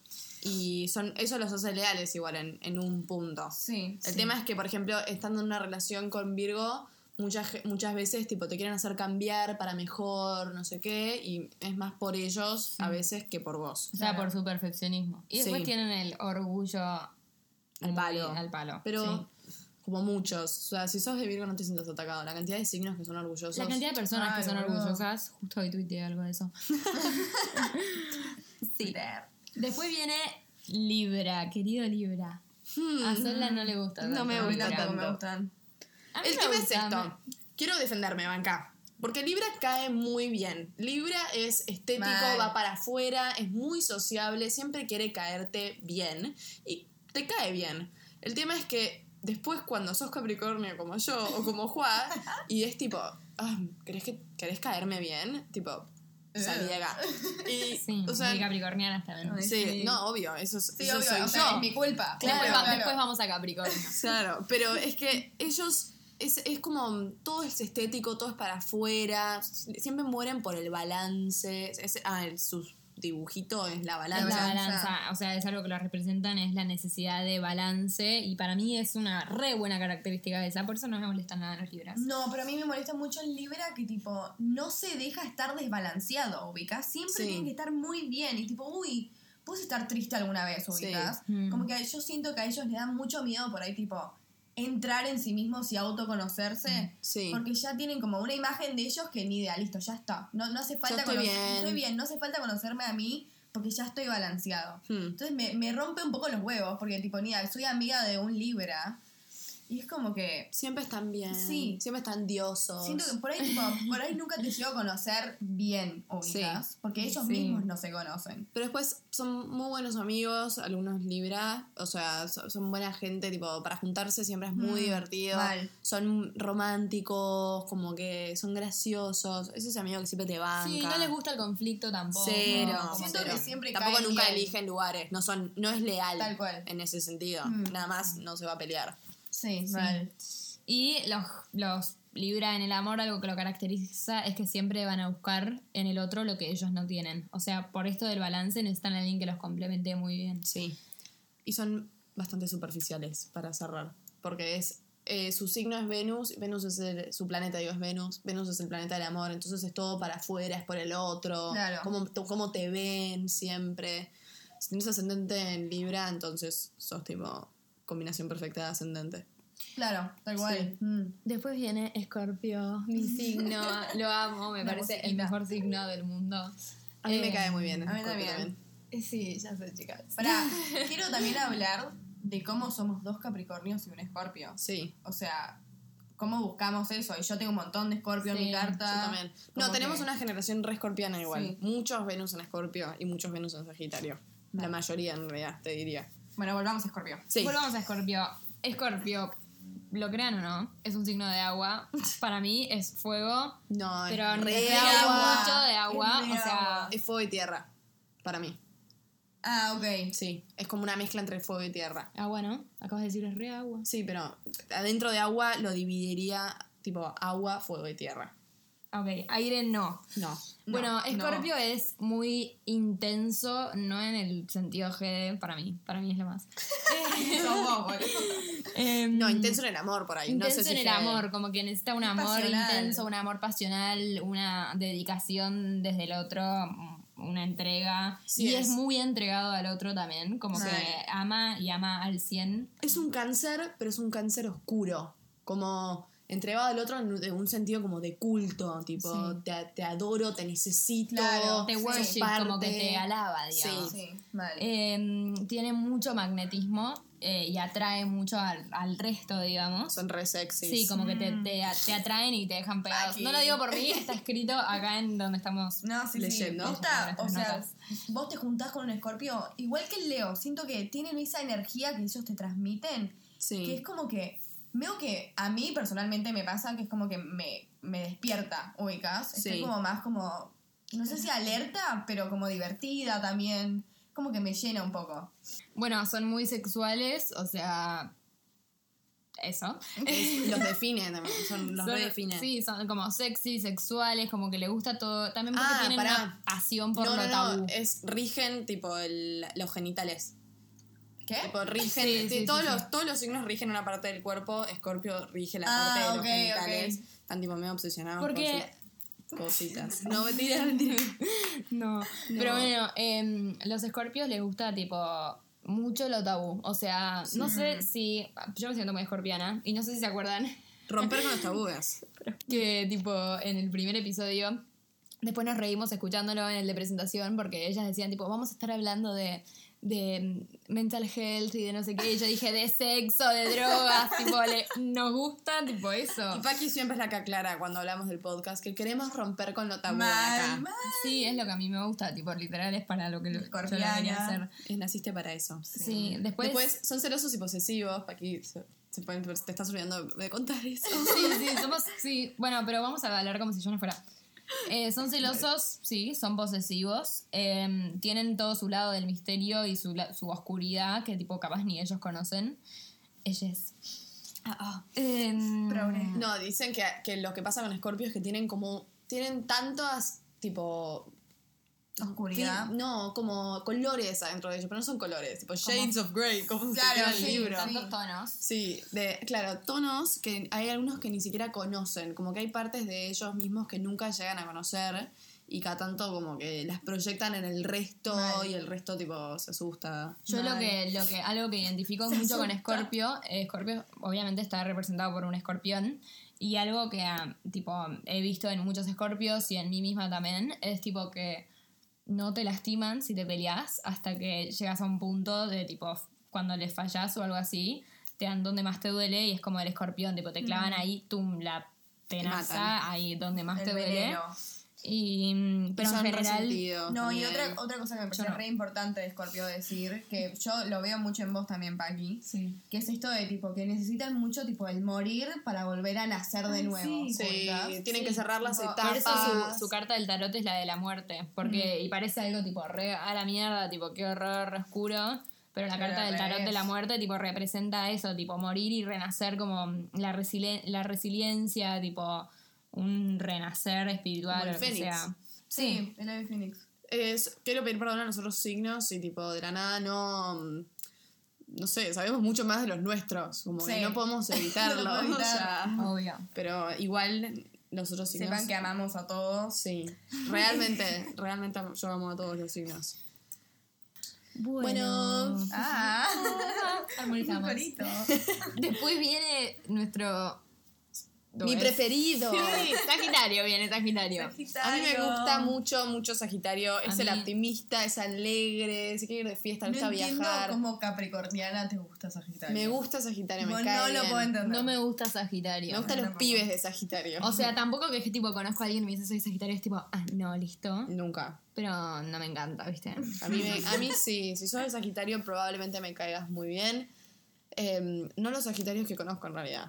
Y son, eso los hace leales igual en, en un punto. sí. El sí. tema es que, por ejemplo, estando en una relación con Virgo, muchas, muchas veces tipo te quieren hacer cambiar para mejor, no sé qué, y es más por ellos a veces que por vos. O sea, Claro. por su perfeccionismo. Y después Sí. tienen el orgullo Al palo. Al palo. Pero sí. como muchos, o sea, si sos de Virgo no te sientas atacado. La cantidad de signos que son orgullosos. La cantidad de personas Ay, que son boludo. orgullosas, justo hoy tuiteé algo de eso. sí. Después viene Libra, querido Libra. A Sola no le gusta. No tanto me gusta tampoco me tanto. gustan. A mí El me tema es esto. Quiero defenderme, banca. Porque Libra cae muy bien. Libra es estético, Mal. va para afuera, es muy sociable, siempre quiere caerte bien. Y te cae bien. El tema es que después cuando sos Capricornio como yo o como Juan, y es tipo, ah, ¿querés, que, ¿querés caerme bien? Tipo, salí de acá. Y, Sí, o sea, muy capricornianas también. Sí, sí. no, obvio, eso, es- Sí, eso obvio, soy o yo. sea, es mi culpa. Después, Claro, va- claro. después vamos a Capricornio. Claro, pero es que ellos es, es como todo es estético, todo es para afuera, siempre mueren por el balance. Es- ah, el, su dibujito es la Es balanza. la balanza. o sea, es algo que lo representan, es la necesidad de balance y para mí es una re buena característica de esa, por eso no me molestan nada los libras. No, pero a mí me molesta mucho el Libra que tipo no se deja estar desbalanceado, ubicas. Siempre Sí. tiene que estar muy bien y tipo, uy, puedes estar triste alguna vez, ubicas. Mm. Como que yo siento que a ellos les da mucho miedo por ahí tipo entrar en sí mismos y autoconocerse. Sí. Porque ya tienen como una imagen de ellos que ni idea, listo, ya está. No, no hace falta estoy conocer- bien. estoy bien, no hace falta conocerme a mí porque ya estoy balanceado. Hmm. Entonces me, me rompe un poco los huevos porque tipo, ni idea, soy amiga de un Libra y es como que Siempre están bien. Sí. Siempre están diosos. Siento que por ahí, tipo, por ahí nunca te llego a conocer bien, ubicas. Porque ellos Sí. mismos no se conocen. Pero después son muy buenos amigos, algunos Libra, o sea, so- son buena gente, tipo, para juntarse siempre es muy Mm, divertido. mal. Son románticos, como que son graciosos. Es ese amigo que siempre te banca. Sí, no les gusta el conflicto tampoco. Cero. Siento cero. que siempre Tampoco nunca bien. eligen lugares, no son, no es leal Tal cual. en ese sentido. Mm. Nada más no se va a pelear. Sí, Sí. mal. Y los, los Libra en el amor algo que lo caracteriza es que siempre van a buscar en el otro lo que ellos no tienen. O sea, por esto del balance necesitan a alguien que los complemente muy bien. Sí. Y son bastante superficiales para cerrar. Porque es. eh, su signo es Venus, Venus es el- su planeta, digo, es Venus, Venus es el planeta del amor, entonces es todo para afuera, es por el otro, Claro. cómo, cómo te ven siempre. Si tienes ascendente en Libra, entonces sos tipo combinación perfecta de ascendente. Claro, tal cual. Sí. Mm. Después viene Escorpio, mi signo. lo amo, me parece el mejor signo del mundo. A mí me Eh, cae muy bien. a mí también. Sí, ya sé, chicas. Pará, quiero también hablar de cómo somos dos Capricornios y un Escorpio. Sí, O sea, cómo buscamos eso. Y yo tengo un montón de Escorpio en mi carta. yo también. No, tenemos que- una generación re escorpiana igual. Sí. Muchos Venus en Escorpio y muchos Venus en Sagitario. La mayoría en realidad, te diría. Bueno, volvamos a Escorpio. Sí. Volvamos a Escorpio. Escorpio, lo crean o no, es un signo de agua. Para mí es fuego, No, pero re pega agua. mucho de agua. Es O sea, agua. Es fuego y tierra, para mí. Ah, ok. Sí, es como una mezcla entre fuego y tierra. agua, ¿no? Acabas de decir es re agua. Sí, pero adentro de agua lo dividiría tipo agua, fuego y tierra. Ok, aire no. No. No, bueno, no. Escorpio es muy intenso, no en el sentido GD, para mí. Para mí es lo más. Em, No, intenso en el amor por ahí. Intenso no sé si en el amor, como que necesita un Es amor pasional. intenso, un amor pasional, una dedicación desde el otro, una entrega. Sí, y es. es. muy entregado al otro también, como Sí. que ama y ama al 100. Es un cáncer, pero es un cáncer oscuro. Como entregado al otro en un sentido como de culto. Tipo, Sí. te, te adoro, te necesito. Claro, Te Sí, worship, parte. como que te alaba, digamos. Sí, vale. Em, tiene mucho magnetismo eh, y atrae mucho al, al resto, digamos. Son re sexy. Sí, como que te, te, te atraen y te dejan pegados. Aquí. No lo digo por mí, está escrito acá en donde estamos. No, sí, Leyendo. sí. Posta, o sea, notas. vos te juntás con un escorpio, igual que el Leo, siento que tienen esa energía que ellos te transmiten, Sí. que es como que, veo que a mí personalmente me pasa que es como que me, me despierta, ubicas. Estoy Sí. como más como, no sé si alerta, pero como divertida también, como que me llena un poco. Bueno, son muy sexuales, o sea. Eso. Es- los define también. Son, los Son- redefine. Sí, son como sexy, sexuales, como que le gusta todo. También porque Ah, tienen pará. una pasión por no, lo no, tabú. no. Es, rigen tipo el- los genitales. ¿Qué? Tipo, rigen. Sí, sí, todos, sí, los, todos los signos rigen una parte del cuerpo. Escorpio rige la Ah, parte de los genitales. ok. Están tipo medio obsesionados Porque- con sus cositas. No, mentira, mentira. No. Pero bueno, em, los escorpios les gusta tipo mucho lo tabú. O sea, no sé si. Yo me siento muy escorpiana y no sé si se acuerdan Romper con los tabúes. que tipo en el primer episodio después nos reímos escuchándolo en el de presentación porque ellas decían tipo vamos a estar hablando de de mental health y de no sé qué y yo dije de sexo de drogas tipo le- nos gusta tipo eso Y Paqui siempre es la que aclara cuando hablamos del podcast que queremos romper con lo tabú Mal, acá. mal. sí es lo que a mí me gusta tipo literal es para lo que yo lo Escorpiana. debería hacer Naciste para eso. sí, después, Después son celosos y posesivos. Paqui se, se pueden- te estás olvidando de contar eso. Sí, sí, somos. Sí, bueno, pero vamos a hablar como si yo no fuera. Eh, son celosos, sí, son posesivos. eh, tienen todo su lado del misterio y su, su oscuridad que, tipo, capaz ni ellos conocen. Ellos. Em, Progre. No, dicen que, que lo que pasa con Scorpio es que tienen como. Tienen tantas, tipo. Oscuridad. No, como colores adentro de ellos, pero no son colores, tipo shades of grey, como Claro, se llama el sí, libro. tantos tonos. Sí, de, claro, tonos que hay algunos que ni siquiera conocen, como que hay partes de ellos mismos que nunca llegan a conocer y cada tanto como que las proyectan en el resto Mal. y el resto tipo se asusta. Yo lo que, lo que, algo que identifico Se mucho con. Scorpio, Scorpio obviamente está representado por un escorpión, y algo que ah, tipo he visto en muchos escorpios y en mí misma también, es tipo que no te lastiman si te peleas hasta que llegas a un punto de tipo cuando les fallas o algo así, te dan donde más te duele y es como el escorpión, tipo te clavan ahí, tum, la tenaza, ahí donde más El te duele. Y, mm, pero Y en general... No, y otra, otra cosa que me parece no. re importante de Scorpio decir, que yo lo veo mucho en vos también, Paqui, Sí. que es esto de tipo que necesitan mucho tipo el morir para volver a nacer de nuevo. sí. Sí, tienen Sí, que cerrar las tipo, etapas. Por eso su, su carta del tarot es la de la muerte. Porque, y parece algo tipo re a la mierda, tipo qué horror, re oscuro. pero la Pero carta del tarot de la muerte, tipo, representa eso, tipo, morir y renacer como la, resili- la resiliencia, tipo, un renacer espiritual Como el o lo que fénix. sea. Sí, el ave Phoenix. Es, quiero pedir perdón a los otros signos y tipo de la nada no... mm, No sé, sabemos mucho más de los nuestros, como que Sí. no podemos evitarlo. No o sea, Obvio. pero igual los otros signos... Sepan que amamos a todos. Sí, realmente, realmente yo amo a todos los signos. Bueno. Ah, Armonizamos. Después viene nuestro... Mi preferido. Sí, Sagitario viene, Sagitario. A mí me gusta mucho, mucho Sagitario. Es A el mí- optimista, es alegre, se quiere ir de fiesta, le No gusta entiendo viajar. cómo capricorniana te gusta Sagitario. Me gusta Sagitario, me cae no lo bien. puedo entender. No me gusta Sagitario. Me gustan No, los pibes de Sagitario. O sea, tampoco que es que tipo conozco a alguien y me dice soy Sagitario, es tipo, ah, no, listo. Nunca. Pero no me encanta, ¿viste? A mí, me- a mí sí, si sos de Sagitario probablemente me caigas muy bien. Em, no los Sagitarios que conozco en realidad.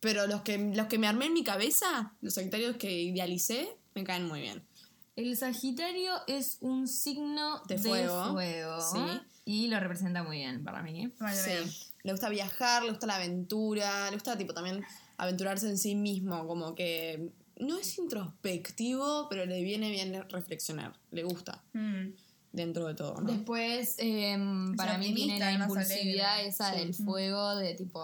Pero los que, los que me armé en mi cabeza, los Sagitarios que idealicé, me caen muy bien. El Sagitario es un signo De de, fuego. Sí. Y lo representa muy bien para mí. Vale, Sí. bien. Le gusta viajar, le gusta la aventura, le gusta tipo también aventurarse en sí mismo, como que no es introspectivo, pero le viene bien reflexionar, le gusta Mm. dentro de todo, ¿no? Después, em, para mí tiene la impulsividad alegre. esa Sí. del fuego, de tipo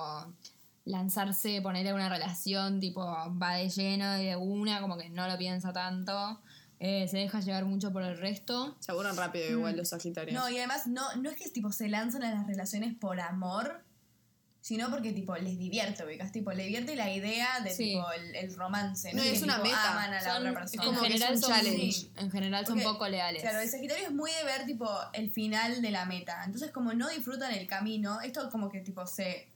lanzarse, ponerle una relación, tipo va de lleno y de una, como que no lo piensa tanto. Eh, se deja llevar mucho por el resto. Se aburren rápido igual los Sagitarios. No, y además no, no es que tipo se lanzan a las relaciones por amor, sino porque tipo les divierte, ubicas, tipo le divierte la idea de Sí. tipo el, el romance, No, es es que, una tipo, meta. aman a la Son- otra persona. en como que es general un son, challenge. sí, en general son Porque, poco leales. Claro, el Sagitario es muy de ver tipo el final de la meta. Entonces, como no disfrutan el camino, esto como que tipo se.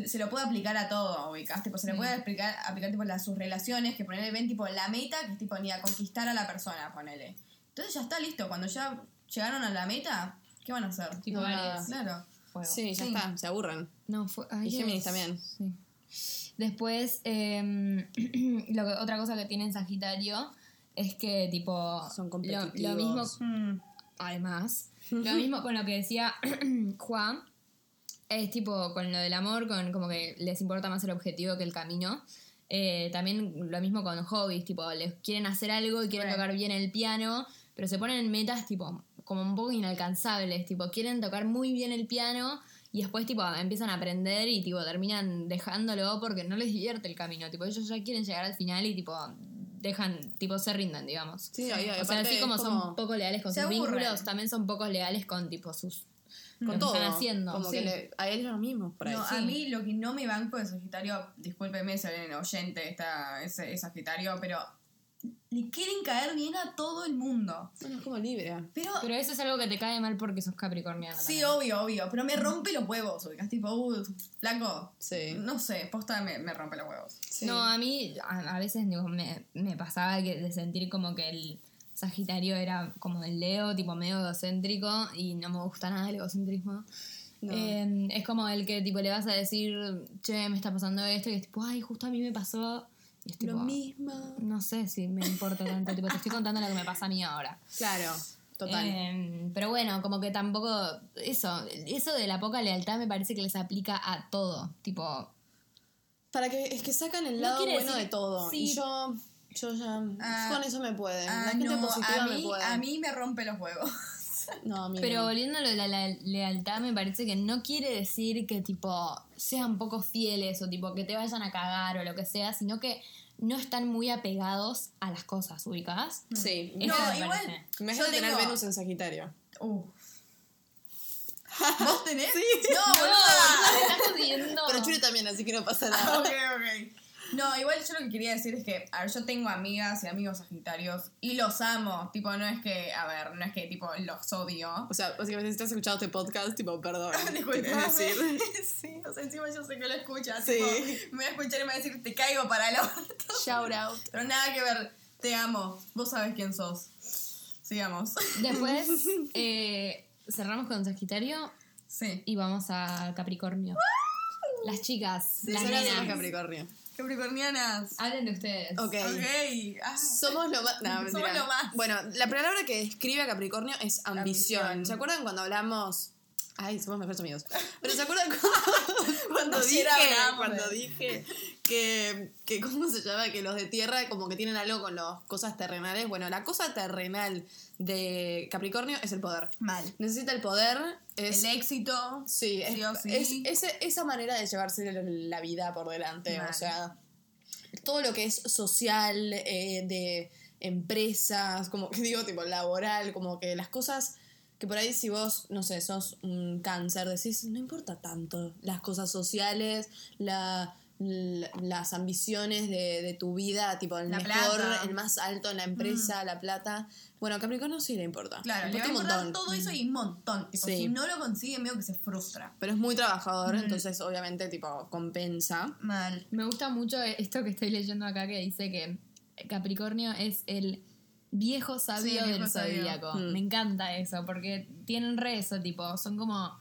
Se, se lo puede aplicar a todo, ubicas. Tipo, se le Sí. puede aplicar, aplicar tipo a sus relaciones, que ponerle ven tipo la meta, que es tipo ni a conquistar a la persona, ponele. Entonces ya está listo. Cuando ya llegaron a la meta, ¿qué van a hacer? Tipo No. Claro. Fuego. Sí, ya Sí. está, se aburren. No, fue. ay, Y Géminis también. Sí. Después, em, lo que, otra cosa que tiene en Sagitario es que, tipo. Son lo, competitivos. lo mismo. Mm. Además, lo mismo con lo que decía Juan. Es tipo con lo del amor, con como que les importa más el objetivo que el camino. Eh, también lo mismo con hobbies, tipo, les quieren hacer algo y quieren Right. tocar bien el piano, pero se ponen en metas tipo como un poco inalcanzables, tipo, quieren tocar muy bien el piano y después tipo empiezan a aprender y tipo terminan dejándolo porque no les divierte el camino, tipo, ellos ya quieren llegar al final y tipo dejan, tipo se rinden, digamos. Sí, O sea, así como, son poco leales con sus aburren. vínculos, también son poco leales con tipo sus con lo que todo. están haciendo. Como sí. que le- a ellos mismos, por ahí. No, sí. a mí lo que no me banco de Sagitario, discúlpeme si alguien oyente está, es, es Sagitario, pero le quieren caer bien a todo el mundo. Bueno, es como Libra. Pero, Pero eso es algo que te cae mal porque sos capricorniano. sí, también. obvio, obvio, pero me rompe los huevos, ubicas, tipo, uh, flaco. Sí. No sé, posta me, me rompe los huevos. Sí. No, a mí a, a veces digo, me, me pasaba que, de sentir como que el Sagitario era como el Leo, tipo medio egocéntrico, y no me gusta nada el egocentrismo. No. Eh, es como el que tipo le vas a decir, che, me está pasando esto, y es tipo, ay, justo a mí me pasó. Y es Lo mismo. no sé si me importa tanto, tipo, te estoy contando lo que me pasa a mí ahora. Claro, total. Eh, pero bueno, como que tampoco. Eso, eso de la poca lealtad me parece que les aplica a todo. Tipo, Para que es que sacan el lado bueno decir- de todo. sí. Y yo, yo ya Ah, con eso me puede. Ah, la gente no, positiva a me mí, puede. a mí me rompe los huevos. No, a mí Pero no. volviendo a lo de la, la lealtad, me parece que no quiere decir que tipo sean poco fieles o tipo que te vayan a cagar o lo que sea, sino que no están muy apegados a las cosas ubicadas. Sí. Eso No, me igual. Imagínate yo tener tengo- Venus en Sagitario. Uh. ¿Vos tenés? Sí. No, No, jodiendo. Pero Churi también, así que no pasa nada. ok, ok. No, igual yo lo que quería decir es que, a ver, yo tengo amigas y amigos sagitarios y los amo. Tipo, no es que, a ver, no es que, tipo, los odio. O sea, básicamente si estás escuchando este podcast, tipo, perdón. Decir, sí, o sea, encima yo sé que lo escuchas. Sí. tipo, me va a escuchar y me va a decir, te caigo para el orto. shout out. Pero nada que ver, te amo. Vos sabés quién sos. Sigamos. Después eh, cerramos con Sagitario Sí. y vamos a Capricornio. Las chicas, las Ahora somos nenas. Capricornio. Capricornianas. Hablen de ustedes. Ok. Ok. Ah. Somos lo más. No, Somos lo más. Bueno, la palabra que describe a Capricornio es ambición. Ambición. ¿Se acuerdan cuando hablamos Ay, somos mejores amigos. Pero ¿se acuerdan cuando, cuando dije, cuando dije que, que, ¿cómo se llama? Que los de tierra como que tienen algo con las cosas terrenales. Bueno, la cosa terrenal de Capricornio es el poder. Mal. Necesita el poder, es... El éxito. Sí, es, sí o sí. es- ese- esa manera de llevarse la vida por delante, Mal. o sea, todo lo que es social, eh, de empresas, como que digo, tipo laboral, como que las cosas que por ahí si vos, no sé, sos un cáncer, decís, no importa tanto las cosas sociales, la- las ambiciones de, de tu vida, tipo el La mejor, plata. el más alto en la empresa, la plata. Bueno, a Capricornio sí le importa. Claro, le va a importa un importar montón. todo eso y un montón. Tipo, Sí. Si no lo consigue, medio que se frustra. Pero es muy trabajador, entonces obviamente tipo compensa. Mal. Me gusta mucho esto que estoy leyendo acá que dice que Capricornio es el viejo sabio Sí, el viejo del zodíaco. Mm. Me encanta eso porque tienen re eso, tipo, son como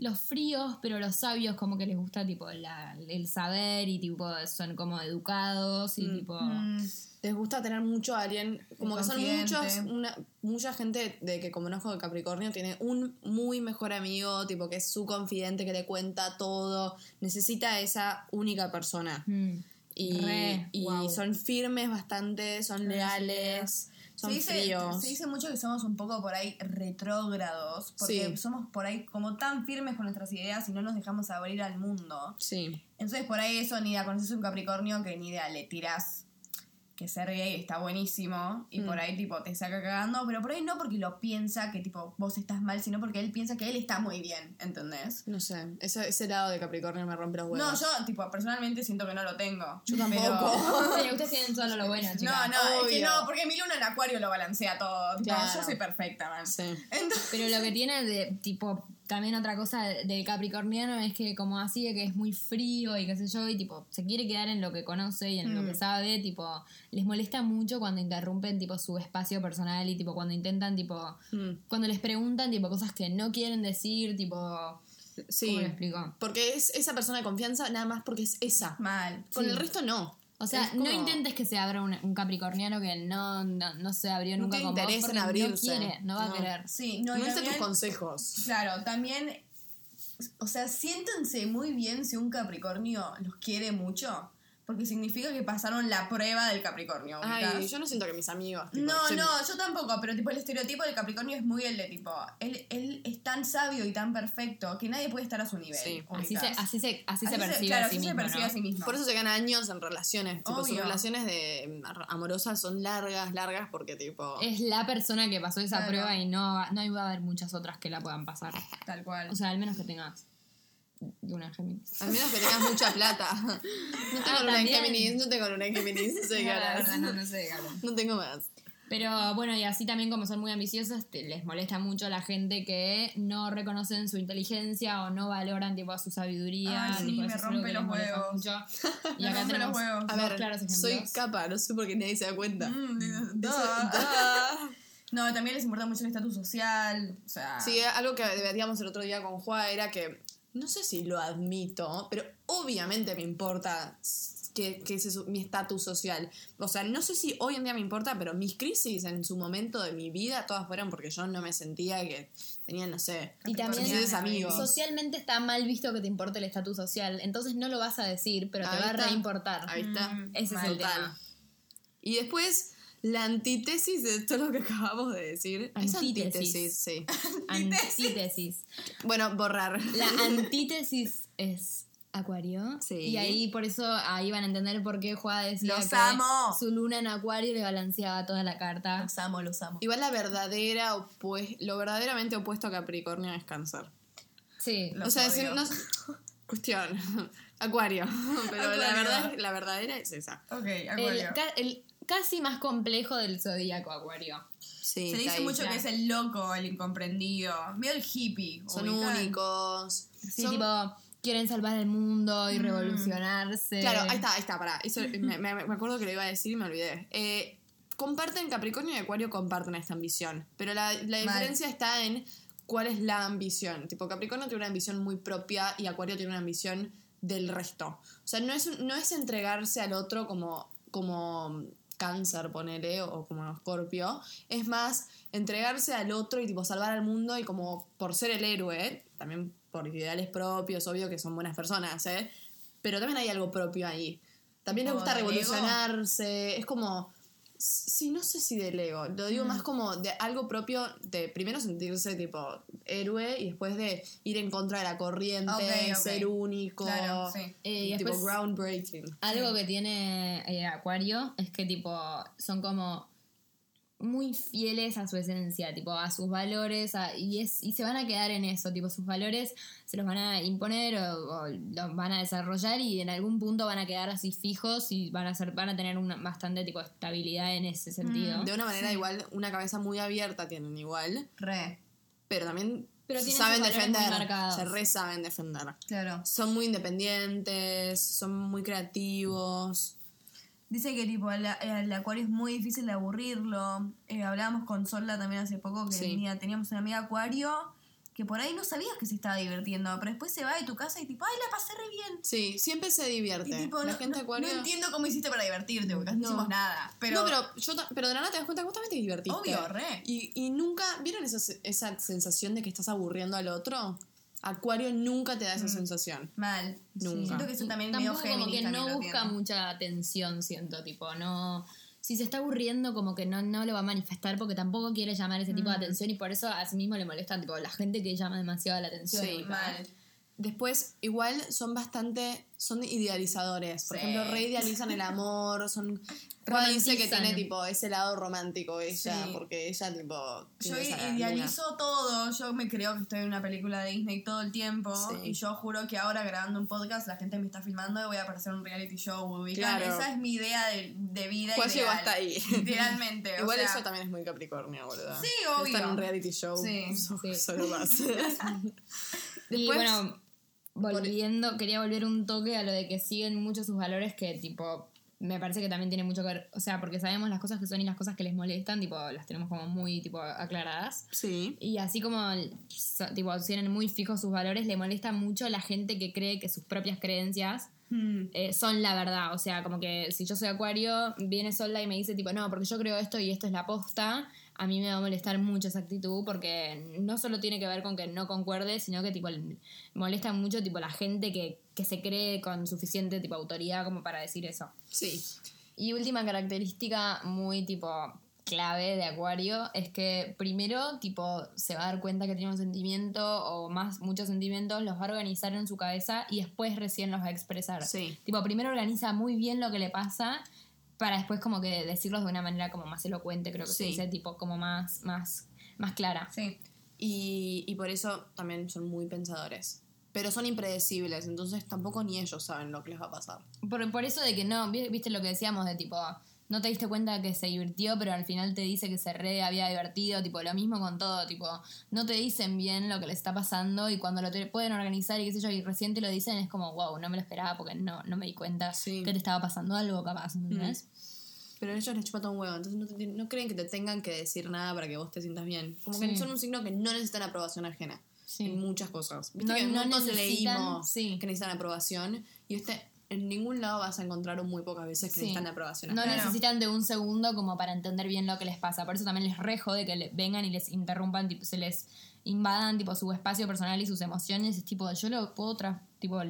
los fríos, pero los sabios como que les gusta tipo la- el saber y tipo son como educados y Mm. tipo Mm, Les gusta tener mucho a alguien, como que son muchos, una, mucha gente de que conozco de Capricornio tiene un muy mejor amigo, tipo que es su confidente, que le cuenta todo, necesita esa única persona. mm, Y, Re, y guau. son firmes bastante, son leales, son se, dice, fríos. se dice mucho que somos un poco por ahí retrógrados, porque Sí. somos por ahí como tan firmes con nuestras ideas y no nos dejamos abrir al mundo. Sí, Entonces por ahí eso ni idea, conoces un Capricornio que ni idea, le tiras que ser gay está buenísimo y Mm. por ahí tipo te saca cagando, pero por ahí no porque lo piensa que tipo vos estás mal, sino porque él piensa que él está muy bien, ¿entendés? no sé, ese, ese lado de Capricornio me rompe los huevos. No, yo tipo personalmente siento que no lo tengo. Yo pero- tampoco. Sí, ustedes tienen solo lo bueno, chicas. No, no, es que no, porque mi luna en acuario lo balancea todo. Tipo, Claro. yo soy perfecta, man. Sí. Entonces, Pero lo que tiene de tipo también otra cosa del capricorniano es que como así de que es muy frío y qué sé yo y tipo se quiere quedar en lo que conoce y en lo Mm. que sabe, tipo les molesta mucho cuando interrumpen tipo su espacio personal y tipo cuando intentan tipo Mm, cuando les preguntan tipo cosas que no quieren decir, tipo Sí. ¿cómo lo explico? Porque es esa persona de confianza nada más porque es esa. mal. Con Sí. el resto no. O sea, como- no intentes que se abra un, un capricorniano que no, no, no se abrió No nunca tiene con vos interés en porque abrirse. no quiere, no va No. a querer. Sí, no, No tus consejos. Claro, también. O sea, siéntense muy bien si un Capricornio los quiere mucho. Porque significa que pasaron la prueba del Capricornio. Ay, yo no siento que mis amigos. tipo, No, se- no, yo tampoco, pero tipo el estereotipo del Capricornio es muy el de tipo, él, él es tan sabio y tan perfecto que nadie puede estar a su nivel. Sí. Así se, así se, así se percibe claro, a sí así mismo, se percibe ¿no? a sí mismo. Por eso se ganan años en relaciones. Tipo, sus relaciones de amorosas son largas, largas, porque tipo. Es la persona que pasó esa Claro. prueba y no, va- no iba a haber muchas otras que la puedan pasar. Tal cual. O sea, al menos que tengas una Géminis. Al menos que tengas mucha plata. No tengo Ah, luna en. Géminis, no tengo luna en Géminis, no ganas. verdad, no, no sé, Galo. No tengo más. Pero bueno, y así también como son muy ambiciosos, te- les molesta mucho a la gente que no reconocen su inteligencia o no valoran tipo su sabiduría. Ay, sí, me rompe los huevos. mucho. Y Me acá rompe los huevos. A ver, claros ejemplos. soy capa, no sé por qué nadie se da cuenta. Mm, Da, da. da. No, también les importa mucho el estatus social. O sea. Sí, algo que debatíamos el otro día con Juan era que, no sé si lo admito, pero obviamente me importa que, que ese es mi estatus social. O sea, no sé si hoy en día me importa, pero mis crisis en su momento de mi vida, todas fueron porque yo no me sentía que tenía, no sé, Y también amigos. socialmente está mal visto que te importe el estatus social, entonces no lo vas a decir, pero te va a reimportar. Ahí está. Mm, Ese es el tema. Y después, la antítesis de todo lo que acabamos de decir. Es Antítesis. antítesis, sí. Antítesis. Bueno, borrar. La antítesis es Acuario. Sí. Y ahí por eso ahí van a entender por qué Juan decía Los que amo. su luna en Acuario le balanceaba toda la carta. Los amo, los amo. Igual la verdadera opue- lo verdaderamente opuesto a Capricornio es cáncer. Sí. Los o sea, es- no- cuestión. Acuario. Pero la verdad, la verdadera es esa. Ok, Acuario. el casi más complejo del zodíaco Acuario. Sí, Se dice mucho que es el loco, el incomprendido. Medio el hippie. Son ¿ubican? únicos. Sí, Son- tipo, quieren salvar el mundo y Mm. revolucionarse. Claro, ahí está, ahí está, pará. Eso, me, me- me acuerdo que lo iba a decir y me olvidé. Eh, comparten, Capricornio y Acuario comparten esta ambición. Pero la, la Mal. diferencia está en cuál es la ambición. Tipo, Capricornio tiene una ambición muy propia y Acuario tiene una ambición del resto. O sea, no es, no es entregarse al otro como, como cáncer, ponele, o como Scorpio, es más entregarse al otro y tipo salvar al mundo y como por ser el héroe, también por ideales propios, obvio que son buenas personas, ¿eh? Pero también hay algo propio ahí. También les ¿Como gusta revolucionarse, es como... Sí, no sé si del ego, lo digo más como de algo propio de primero sentirse tipo héroe y después de ir en contra de la corriente, ser único, Claro, sí. Eh, y tipo después- groundbreaking. Algo que tiene eh, Acuario es que tipo son como muy fieles a su esencia, tipo a sus valores a- y es y se van a quedar en eso, tipo sus valores se los van a imponer o, o los van a desarrollar y en algún punto van a quedar así fijos y van a ser van a tener una bastante tipo estabilidad en ese sentido. De una manera igual, una cabeza muy abierta tienen igual, Re. pero también Pero tienen saben defender, se re saben defender. Claro. Son muy independientes, son muy creativos. Dice que tipo el, el acuario es muy difícil de aburrirlo. Eh, hablábamos con Solda también hace poco que Sí. tenía- teníamos una amiga acuario que por ahí no sabías que se estaba divirtiendo, pero después se va de tu casa y tipo, ay, la pasé re bien. Sí, siempre se divierte. Y tipo, la no, gente no- acuario. no entiendo cómo hiciste para divertirte, porque no No. hicimos nada. Pero, no, pero, yo pero de la nada te das cuenta que vos también te divertiste. Obvio, re. Y, y nunca, ¿vieron esa, esa sensación de que estás aburriendo al otro? Acuario nunca te da esa sensación. mal. Nunca. Siento que eso también medio como que no busca tiene. mucha atención, siento, tipo, no... Si se está aburriendo, como que no, no lo va a manifestar porque tampoco quiere llamar ese tipo Mm. de atención y por eso a sí mismo le molesta, tipo, la gente que llama demasiado la atención. Sí, Mal. Después, igual son bastante, son idealizadores. Por Sí. ejemplo, reidealizan el amor, son... Roa dice que tiene tipo ese lado romántico ella, Sí. porque ella tipo... Yo luna. idealizo todo, yo me creo que estoy en una película de Disney todo el tiempo Sí. y yo juro que ahora grabando un podcast la gente me está filmando y voy a aparecer en un reality show. Claro. Esa es mi idea de, de vida llegó ideal. hasta ahí. Literalmente. o Igual sea, eso también es muy Capricornio, boludo. Sí, Estar obvio. en un reality show. Sí, so- sí. Solo más. Y Después- bueno, volviendo, quería volver un toque a lo de que siguen mucho sus valores que tipo me parece que también tiene mucho que ver, o sea, porque sabemos las cosas que son y las cosas que les molestan, tipo las tenemos como muy tipo aclaradas. sí. Y así como tipo tienen muy fijos sus valores, le molesta mucho a la gente que cree que sus propias creencias hmm, eh, son la verdad. O sea, como que si yo soy acuario, viene Solda y me dice tipo, no, porque yo creo esto y esto es la posta, a mí me va a molestar mucho esa actitud porque no solo tiene que ver con que no concuerde, sino que tipo le- molesta mucho tipo la gente que, que se cree con suficiente tipo autoridad como para decir eso. Sí. Y última característica muy tipo clave de Acuario es que primero tipo se va a dar cuenta que tiene un sentimiento o más muchos sentimientos, los va a organizar en su cabeza y después recién los va a expresar. Sí. Tipo, primero organiza muy bien lo que le pasa para después como que decirlos de una manera como más elocuente, creo que se Sí. dice, tipo como más, más, más clara. Sí. Y, y por eso también son muy pensadores. Pero son impredecibles, entonces tampoco ni ellos saben lo que les va a pasar. Por, por eso de que no, vi- viste lo que decíamos de tipo, no te diste cuenta que se divirtió, pero al final te dice que se re había divertido, tipo, lo mismo con todo, tipo, no te dicen bien lo que les está pasando y cuando lo te pueden organizar y qué sé yo, y recién te lo dicen, es como, wow, no me lo esperaba porque no, no me di cuenta Sí. que te estaba pasando algo capaz, ¿entendés? Pero a ellos les chupa todo un huevo, entonces no, te- no creen que te tengan que decir nada para que vos te sientas bien. Como que son un signo que no necesitan aprobación ajena. Sí. En muchas cosas. Viste No- que no leímos que necesitan aprobación. Y este, en ningún lado vas a encontrar o muy pocas veces que Sí. necesitan aprobación No. Claro. necesitan de un segundo como para entender bien lo que les pasa. Por eso también les rejo de que le- vengan y les interrumpan, tipo, se les invadan tipo su espacio personal y sus emociones. Es tipo, yo lo puedo tra- tipo,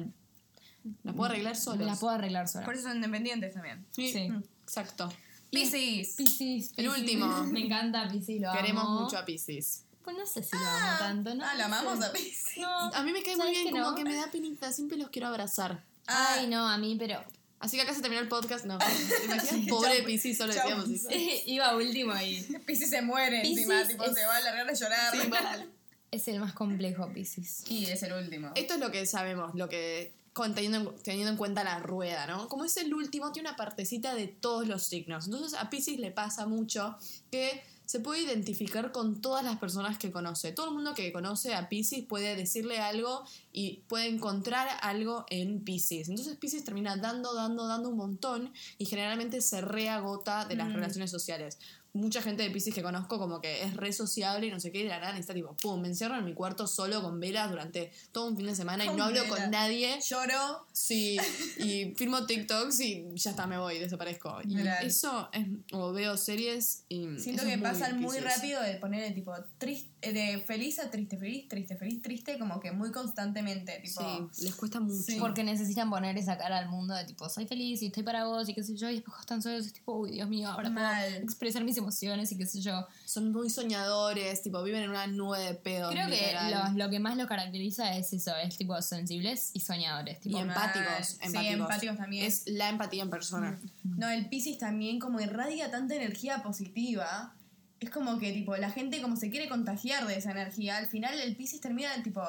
La puedo arreglar solos. la puedo arreglar sola. Por eso son independientes también. Sí, Sí. Exacto. Piscis. Piscis, El Piscis. último. Me encanta Piscis, lo Queremos amo. mucho a Pisces. Pues no sé si lo amo tanto, ¿no? Ah, lo amamos a Piscis. No, A mí me cae muy ¿sabes bien, que como no? que me da penita. Siempre los quiero abrazar. Ah, Ay, no, a mí, pero... Así que acá se terminó el podcast. No. ¿Te imaginas? Pobre Pisces, solo Chau, decíamos eso. Iba último y... Piscis se muere Piscis encima, tipo, es- se va a largar a llorar. Sí, mal. Es el más complejo, Piscis. Y es el último. Esto es lo que sabemos, lo que con- teniendo, en- teniendo en cuenta la rueda, ¿no? Como es el último, tiene una partecita de todos los signos. Entonces a Pisces le pasa mucho que se puede identificar con todas las personas que conoce. Todo el mundo que conoce a Pisces puede decirle algo y puede encontrar algo en Pisces. Entonces Pisces termina dando, dando, dando un montón y generalmente se reagota de las Mm. relaciones sociales. Mucha gente de Pisces que conozco como que es re sociable y no sé qué, y de la nada está tipo, pum, me encierro en mi cuarto solo con velas durante todo un fin de semana y no hablo velas. con nadie. Lloro. Sí, y filmo TikToks y ya está, me voy, desaparezco. Y Real. eso es, o veo series y... Siento que pasan muy rápido de poner el tipo triste, de feliz a triste, feliz, triste, feliz, triste, como que muy constantemente. Tipo, Sí, les cuesta mucho. Sí. Porque necesitan poner esa cara al mundo de tipo, soy feliz y estoy para vos y qué sé yo, y después están solos es tipo, uy, Dios mío, ahora Mal. puedo expresar mis emociones y qué sé yo. Son muy soñadores, tipo, viven en una nube de pedos. Creo que lo, lo que más los caracteriza es eso, es tipo sensibles y soñadores. Y Tipo, Mal. empáticos, Sí, empáticos. empáticos también. Es la empatía en persona. No, el Pisces también como irradia tanta energía positiva. Es como que tipo la gente como se quiere contagiar de esa energía. Al final el Pisces termina tipo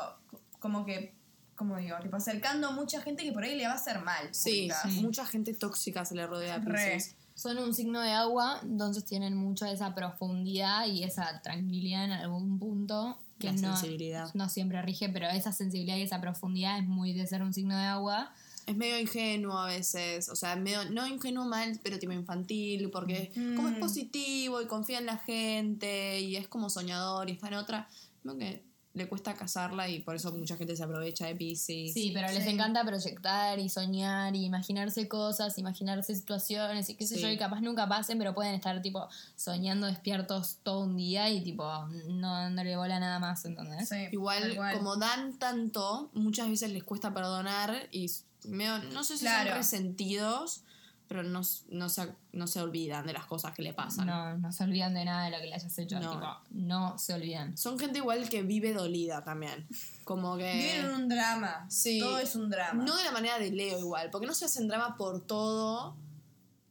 como que como digo, tipo acercando a mucha gente que por ahí le va a hacer mal. Sí, mucha gente tóxica se le rodea a. Pisces. son un signo de agua, entonces tienen mucho esa profundidad y esa tranquilidad en algún punto que La no, sensibilidad. no siempre rige, pero esa sensibilidad y esa profundidad es muy de ser un signo de agua. Es medio ingenuo a veces, o sea, medio, no ingenuo mal, pero tipo infantil, porque como es Mm. positivo y confía en la gente y es como soñador y está en otra, creo que le cuesta casarla y por eso mucha gente se aprovecha de Pisces. Sí, pero les encanta proyectar y soñar y imaginarse cosas, imaginarse situaciones y qué sé Sí. yo, y capaz nunca pasen, pero pueden estar tipo soñando despiertos todo un día y tipo no, no le bola nada más, ¿entendés? Sí, Igual, como dan tanto, muchas veces les cuesta perdonar y medio, no sé si Claro. son resentidos, pero no, no, se, no se olvidan de las cosas que le pasan. No, no se olvidan de nada de lo que le hayas hecho, No. tipo, no se olvidan. Son gente igual que vive dolida también. Como que... Viven en un drama. Sí. Todo es un drama. No de la manera de Leo igual, porque no se hacen drama por todo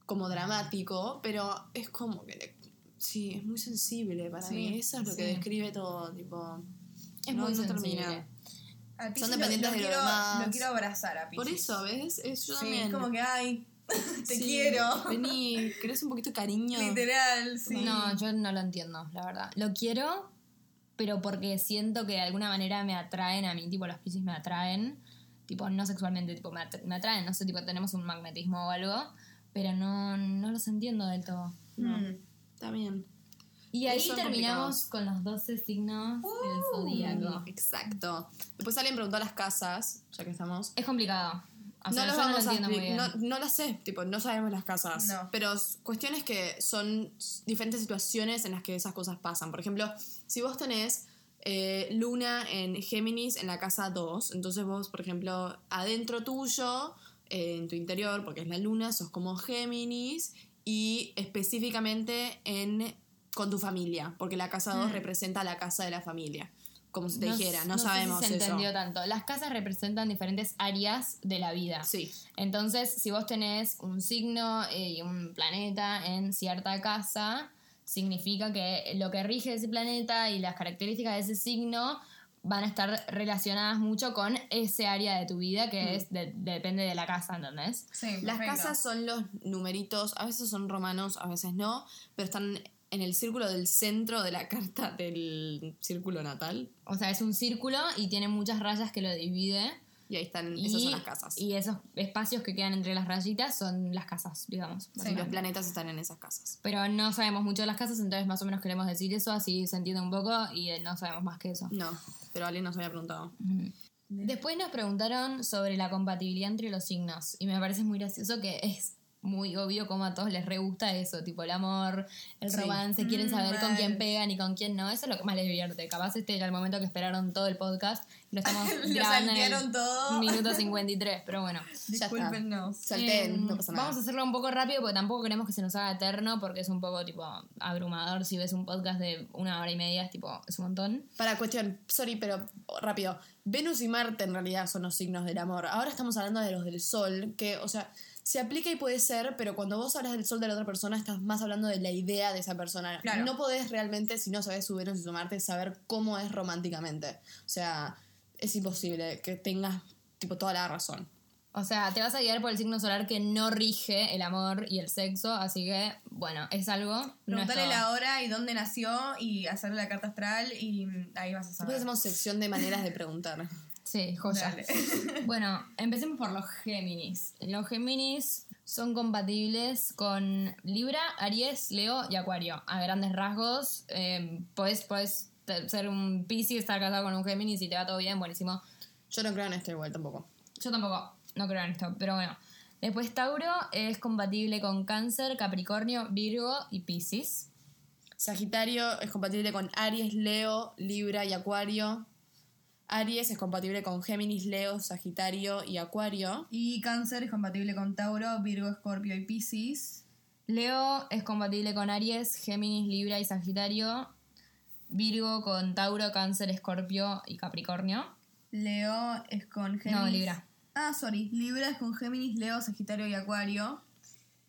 como dramático, pero es como que le- sí, es muy sensible para Sí, mí. Eso es lo que describe todo, tipo. Es no, muy no sensible. termina. Al Son dependientes lo, de lo quiero, demás. Lo quiero abrazar a Pisces. Por eso, ¿ves? Es, yo Sí, también. es como que, ay, te Sí, quiero. Vení, ¿querés un poquito de cariño? Literal, sí. No, yo no lo entiendo, la verdad. Lo quiero, pero porque siento que de alguna manera me atraen a mí, tipo los piscis me atraen, tipo no sexualmente, tipo me, me atraen, no sé, tipo tenemos un magnetismo o algo, pero no, no los entiendo del todo. Mm. Está bien. Y ahí terminamos con los 12 signos del zodíaco. Exacto. Después alguien preguntó a las casas, ya que estamos. Es complicado. O sea, no los no lo vamos a entiendo muy bien. no, no las sé, tipo, no sabemos las casas. No. Pero cuestiones que son diferentes situaciones en las que esas cosas pasan. Por ejemplo, si vos tenés eh, Luna en Géminis en la casa 2, entonces vos, por ejemplo, adentro tuyo, eh, en tu interior, porque es la Luna, sos como Géminis y específicamente en con tu familia, porque la casa 2 representa la casa de la familia. Como si te dijera, no, sé si sabemos se eso. entendió tanto. Las casas representan diferentes áreas de la vida. Sí. Entonces, si vos tenés un signo eh, y un planeta en cierta casa, significa que lo que rige ese planeta y las características de ese signo van a estar relacionadas mucho con ese área de tu vida que es de- depende de la casa, ¿entendés? Sí, Las perfecto. casas son los numeritos, a veces son romanos, a veces no, pero están en el círculo del centro de la carta del círculo natal. O sea, es un círculo y tiene muchas rayas que lo divide. Y ahí están, Y, esas son las casas. y esos espacios que quedan entre las rayitas son las casas, digamos. y los planetas están en esas casas. Pero no sabemos mucho de las casas, entonces más o menos queremos decir eso, así se entiende un poco y eh, no sabemos más que eso. No, pero alguien nos había preguntado. Después nos preguntaron sobre la compatibilidad entre los signos y me parece muy gracioso que es muy obvio como a todos les re gusta eso, tipo el amor, el Sí. romance, quieren Mm, saber con quién pegan y con quién no, eso es lo que más les divierte. Capaz este era el momento que esperaron todo el podcast y lo estamos Lo grabando en saltearon el todo. minuto 53, pero bueno. Ya está. Discúlpenos. Salten, Em, no pasa nada. Vamos a hacerlo un poco rápido porque tampoco queremos que se nos haga eterno porque es un poco tipo abrumador si ves un podcast de una hora y media, es tipo, es un montón. Para cuestión, sorry, pero rápido. Venus y Marte en realidad son los signos del amor. Ahora estamos hablando de los del Sol, que, o sea, se aplica y puede ser, pero cuando vos hablas del Sol de la otra persona, estás más hablando de la idea de esa persona. Claro. No podés realmente, si no sabes su Venus y su Marte, saber cómo es románticamente. O sea, es imposible que tengas, tipo, toda la razón. O sea, te vas a guiar por el signo solar que no rige el amor y el sexo, así que, bueno, es algo. No es Preguntale todo. la hora y dónde nació y hacerle la carta astral y mm, ahí vas a Después saber. hacemos sección de maneras de Sí, joya. Bueno, empecemos por los Géminis. Los Géminis Son compatibles con Libra, Aries, Leo y Acuario. A grandes rasgos, eh, podés, ser un Piscis, estar casado con un Géminis y te va todo bien, buenísimo. Yo no creo en esto igual tampoco. Yo tampoco, no creo en esto, pero bueno. Después Tauro es compatible con Cáncer, Capricornio, Virgo y Piscis. Sagitario es compatible con Aries, Leo, Libra y Acuario. Aries es compatible con Géminis, Leo, Sagitario y Acuario. Y Cáncer es compatible con Tauro, Virgo, Escorpio y Piscis. Leo es compatible con Aries, Géminis, Libra y Sagitario. Virgo con Tauro, Cáncer, Escorpio y Capricornio. Leo es con Géminis. No, Libra. Ah, sorry. Libra es con Géminis, Leo, Sagitario y Acuario.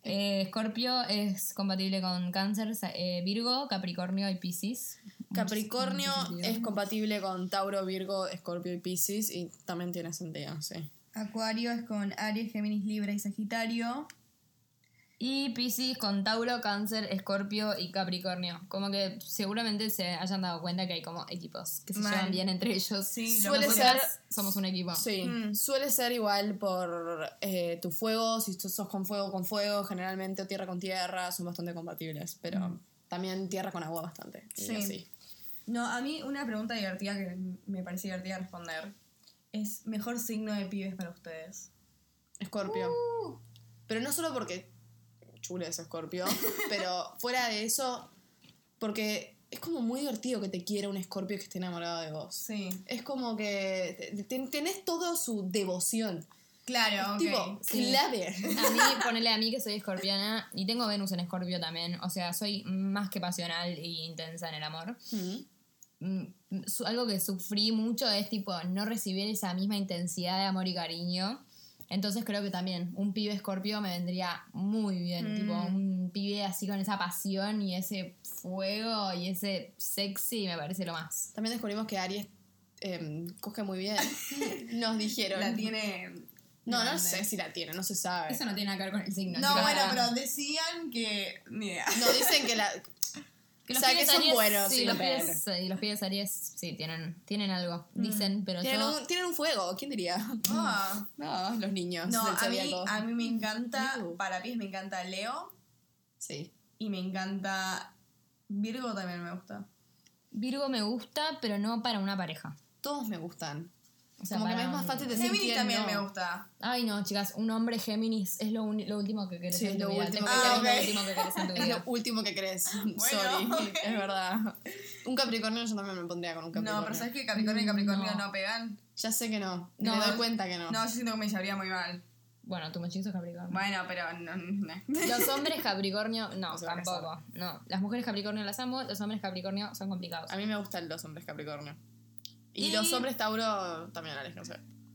Eh, Escorpio es compatible con Cáncer, eh, Virgo, Capricornio y Piscis. Capricornio Mucho es compatible con Tauro, Virgo, Escorpio y Piscis y también tiene sentido, sí. Acuario es con Aries, Géminis, Libra y Sagitario. Y Piscis con Tauro, Cáncer, Escorpio y Capricornio. Como que seguramente se hayan dado cuenta que hay como equipos que se Mal. llevan bien entre ellos. Sí, lo Suele ser- somos un equipo. Sí, Mm. suele ser igual por eh, tu fuego, si tú sos con fuego con fuego, generalmente o tierra con tierra son bastante compatibles, pero también tierra con agua bastante. y Sí. así. No, a mí una pregunta divertida que me parece divertida responder es mejor signo de pibes para ustedes. Escorpio. Pero no solo porque chule es Escorpio, pero fuera de eso, porque es como muy divertido que te quiera un Escorpio que esté enamorado de vos. Sí. Es como que te- te- tenés todo su devoción. Claro, ok. Tipo, sí. clave. A mí, ponele a mí que soy escorpiana y tengo Venus en escorpio también. O sea, soy más que pasional e intensa en el amor. Mm, Algo que sufrí mucho es tipo no recibir esa misma intensidad de amor y cariño. Entonces creo que también un pibe escorpio me vendría muy bien. Mm. Tipo, un pibe así con esa pasión y ese fuego y ese sexy me parece lo más. También descubrimos que Aries em, coge muy bien. Nos dijeron. La tiene. No, no grande. sé si la tiene, no se sabe. Eso no tiene nada que ver con el signo. No, bueno, pero decían que. Ni idea. No, dicen que la. Que o sea, que son Aries- buenos. Sí, los pibes, sí, los pibes Aries sí tienen, tienen algo. Dicen, pero Tienen yo... un, tienen un fuego, ¿quién diría? Ah. No, los niños. No, del a mí, a mí me encanta. Para pibes me encanta Leo. Sí. Y me encanta. Virgo también me gusta. Virgo me gusta, pero no para una pareja. Todos me gustan. O sea, Como que me es más fácil decir Géminis también no. me gusta. Ay, no, chicas, un hombre Géminis es lo, último que querés Sí, en es tu lo vida. último que querés. es lo último que en tu Es lo último que crees. Sorry, es verdad. Un Capricornio yo también me pondría con un Capricornio. No, pero ¿sabes que Capricornio y Capricornio No. no, pegan? Ya sé que no. No. Me doy cuenta que no. No, yo siento que me llevaría muy mal. Bueno, tu machizo es Capricornio. Bueno, pero no. no. Los hombres Capricornio, no, tampoco. No, las mujeres Capricornio las amo, los hombres Capricornio son complicados. A mí me gustan los hombres Capricornio. Y, Y- los hombres Tauro también, aléjense.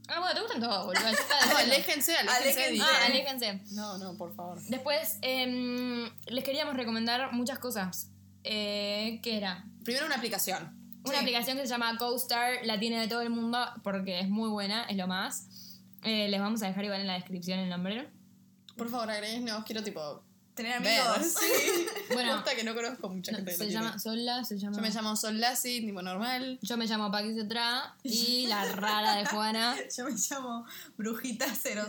Ah, bueno, te gustan todos, boludo. No, aléjense, aléjense. Aléjense. Ah, aléjense. No, no, por favor. Después, em, les queríamos recomendar muchas cosas. Eh, ¿Qué era? Primero una aplicación. Una Sí. aplicación que se llama CoStar, la tiene de todo el mundo porque es muy buena, es lo más. Eh, les vamos a dejar igual en la descripción el nombre. Por favor, agréguenos, quiero tipo Tener amigos. Sí. Bueno, Posta que no conozco mucha gente que se tiene. llama Sola, se llama... Yo me llamo Sol Lassi, tipo normal. Yo me llamo Paqui Cetra y la rara de Juana. Yo me llamo Brujita 000.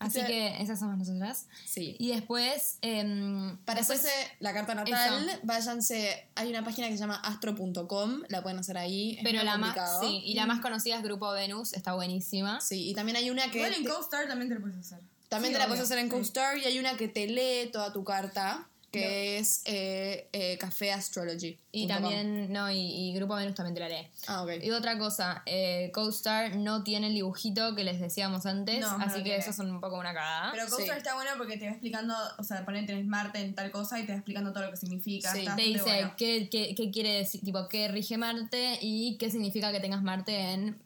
Así sea- que esas somos nosotras. Sí. Y después... em, Para después- hacerse la carta natal, Eso. váyanse. Hay una página que se llama astro.com, la pueden hacer ahí. Pero la más, sí, y la más conocida es Grupo Venus, está buenísima. Sí, y también hay una que. Igual en CoStar también te lo puedes hacer. También sí, te la puedes hacer en. CoStar y hay una que te lee toda tu carta, que es eh, eh, Café Astrology. Y también, no, y, y Grupo Venus también te la lee. Ah, ok. Y otra cosa, eh, CoStar no tiene el dibujito que les decíamos antes, No, así que eso es un poco una cagada. Pero CoStar Sí. está bueno porque te va explicando, o sea, poner tenés Marte en tal cosa y te va explicando todo lo que significa. Sí. está te dice bueno. qué, qué, qué quiere decir, tipo, qué rige Marte y qué significa que tengas Marte en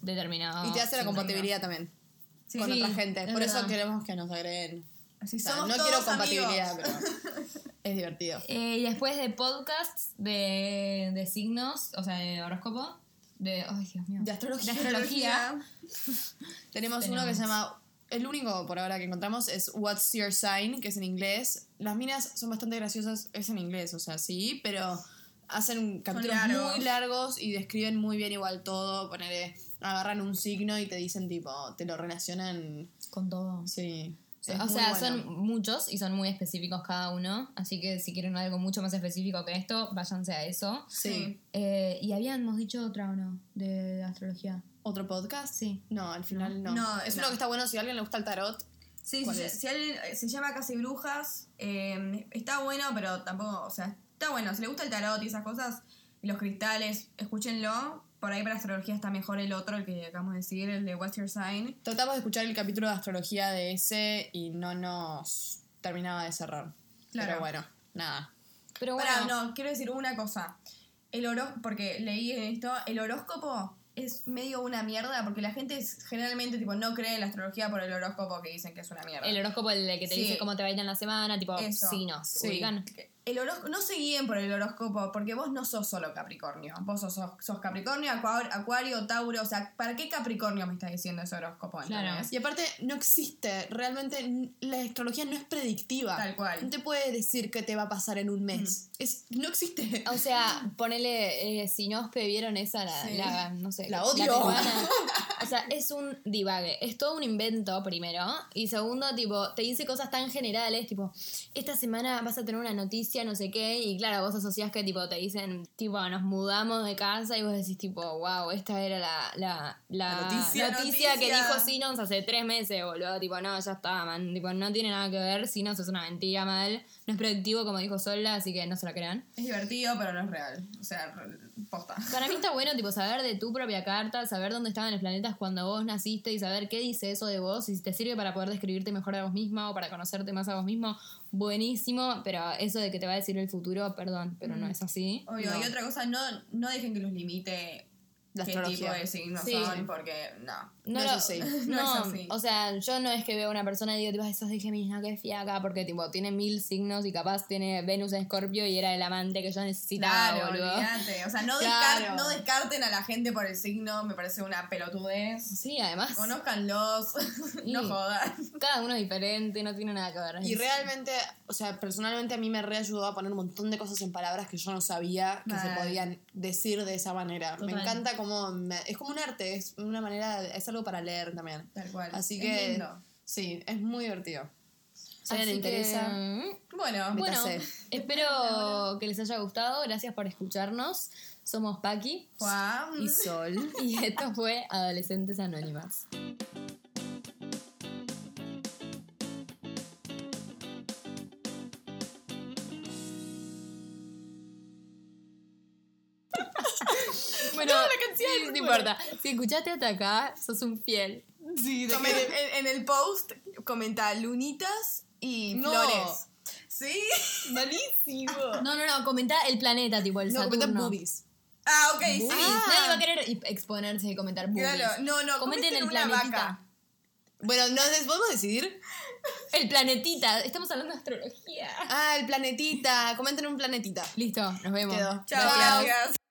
determinado. y te hace la compatibilidad también Sí. con Sí, otra gente. es Por eso queremos que nos agreguen. Así O sea, somos no todos quiero compatibilidad, amigos. pero es divertido. Eh, y después de podcasts de, de signos, o sea, de horóscopo, de. Ay, Dios mío. De astrología. De astrología. Tenemos uno que se llama. El único por ahora que encontramos es What's Your Sign, que es en inglés. Las minas son bastante graciosas, es en inglés, o sea, sí, pero hacen capítulos largos. muy largos y describen muy bien igual todo. Poner, agarran un signo y te dicen tipo, te lo relacionan. Con todo. Sí. Es o sea, bueno. son muchos y son muy específicos cada uno. Así que si quieren algo mucho más específico que esto, váyanse a eso. Sí. Eh, y habíamos dicho otra o no, de astrología. ¿Otro podcast? Sí. No, al final no. No, es no. uno que está bueno si a alguien le gusta el tarot. Sí, ¿Cuál si, si alguien eh, se llama Casi Brujas, eh, está bueno, pero tampoco, o sea, está bueno. Si le gusta el tarot y esas cosas, y los cristales, escúchenlo. Por ahí para astrología está mejor el otro, el que acabamos de decir, el de What's Your Sign. Tratamos de escuchar el capítulo de astrología de ese y no nos terminaba de cerrar. Claro. Pero bueno, nada. Pero bueno, Pará, no, quiero decir una cosa. El oro, porque leí en esto, el horóscopo es medio una mierda, porque la gente es- generalmente tipo no cree en la astrología por el horóscopo que dicen que es una mierda. el horóscopo, el que te Sí. dice cómo te va a ir en la semana, tipo, Eso. signos. Sí. ubican. El horóscopo, no se guíen por el horóscopo, porque vos no sos solo Capricornio. Vos sos, sos, Capricornio, Acuario, Acuario, Tauro. O sea, ¿para qué Capricornio me está diciendo ese horóscopo? Claro. ¿entendés? Y aparte, no existe. Realmente, la astrología no es predictiva. Tal cual. No te puede decir qué te va a pasar en un mes. Es, no existe. O sea, ponele, eh, si no os vieron esa, la, Sí. la- no sé. La odio. o sea, es un divague. Es todo un invento, primero. Y segundo, tipo, te dice cosas tan generales, tipo, esta semana vas a tener una noticia, no sé qué. Y claro, vos asociás que, tipo, te dicen, tipo, nos mudamos de casa y vos decís, tipo, wow, esta era la, la, la, noticia. noticia que dijo Sinons hace tres meses, boludo. Tipo, no, ya está, man. Tipo, no tiene nada que ver. Sinons es una mentira mal. No es predictivo, como dijo Sola, así que no se la crean. Es divertido, pero no es real. O sea, posta. Para mí está bueno, tipo, saber de tu propia carta, saber dónde estaban los planetas cuando vos naciste y saber qué dice eso de vos y si te sirve para poder describirte mejor a vos misma o para conocerte más a vos mismo, buenísimo, pero eso de que te va a decir el futuro, perdón, pero no es así. Obvio, No. y otra cosa, no, no dejen que los limite La qué astrología. tipo de signos Sí. son, porque no. No, No es lo- así. No no, es así. o sea, yo no es que veo a una persona y digo, tipo, "Ay, sos de Géminis, no, que fiaca, porque, tipo, tiene mil signos y capaz tiene Venus en Escorpio y era el amante que yo necesitaba, Claro, boludo. olvídate. O sea, no, Claro. no descarten a la gente por el signo, me parece una pelotudez. Sí, además, Conózcanlos, no jodan. cada uno es diferente, no tiene nada que ver. Y Es- realmente, o sea, personalmente a mí me reayudó a poner un montón de cosas en palabras que yo no sabía que se podían decir de esa manera. Me encanta como... me- es como un arte, es una manera... Es algo para leer también. Tal cual. Así Es que... lindo. Sí, es muy divertido. Si a alguien le Así que, interesa... mm, Bueno, Bueno, espero que les haya gustado. Gracias por escucharnos. Somos Paqui Juan. Y Sol. y esto fue Adolescentes Anónimas. No importa. Si escuchaste hasta acá, sos un fiel. Sí, de Comen- que- en, en el post comenta lunitas y No. flores. ¿Sí? Malísimo. No, no, no, comenta el planeta, tipo el No, Saturno. boobies. Ah, ok, sí. Boobies. Nadie va a querer exponerse y comentar boobies. Claro, no, no, Comenten el una planetita. vaca. Bueno, ¿no podemos decidir? El planetita. Estamos hablando de astrología. Ah, el planetita. Comenten un planetita. Listo, nos vemos. Quedó. Chao, Gracias. gracias.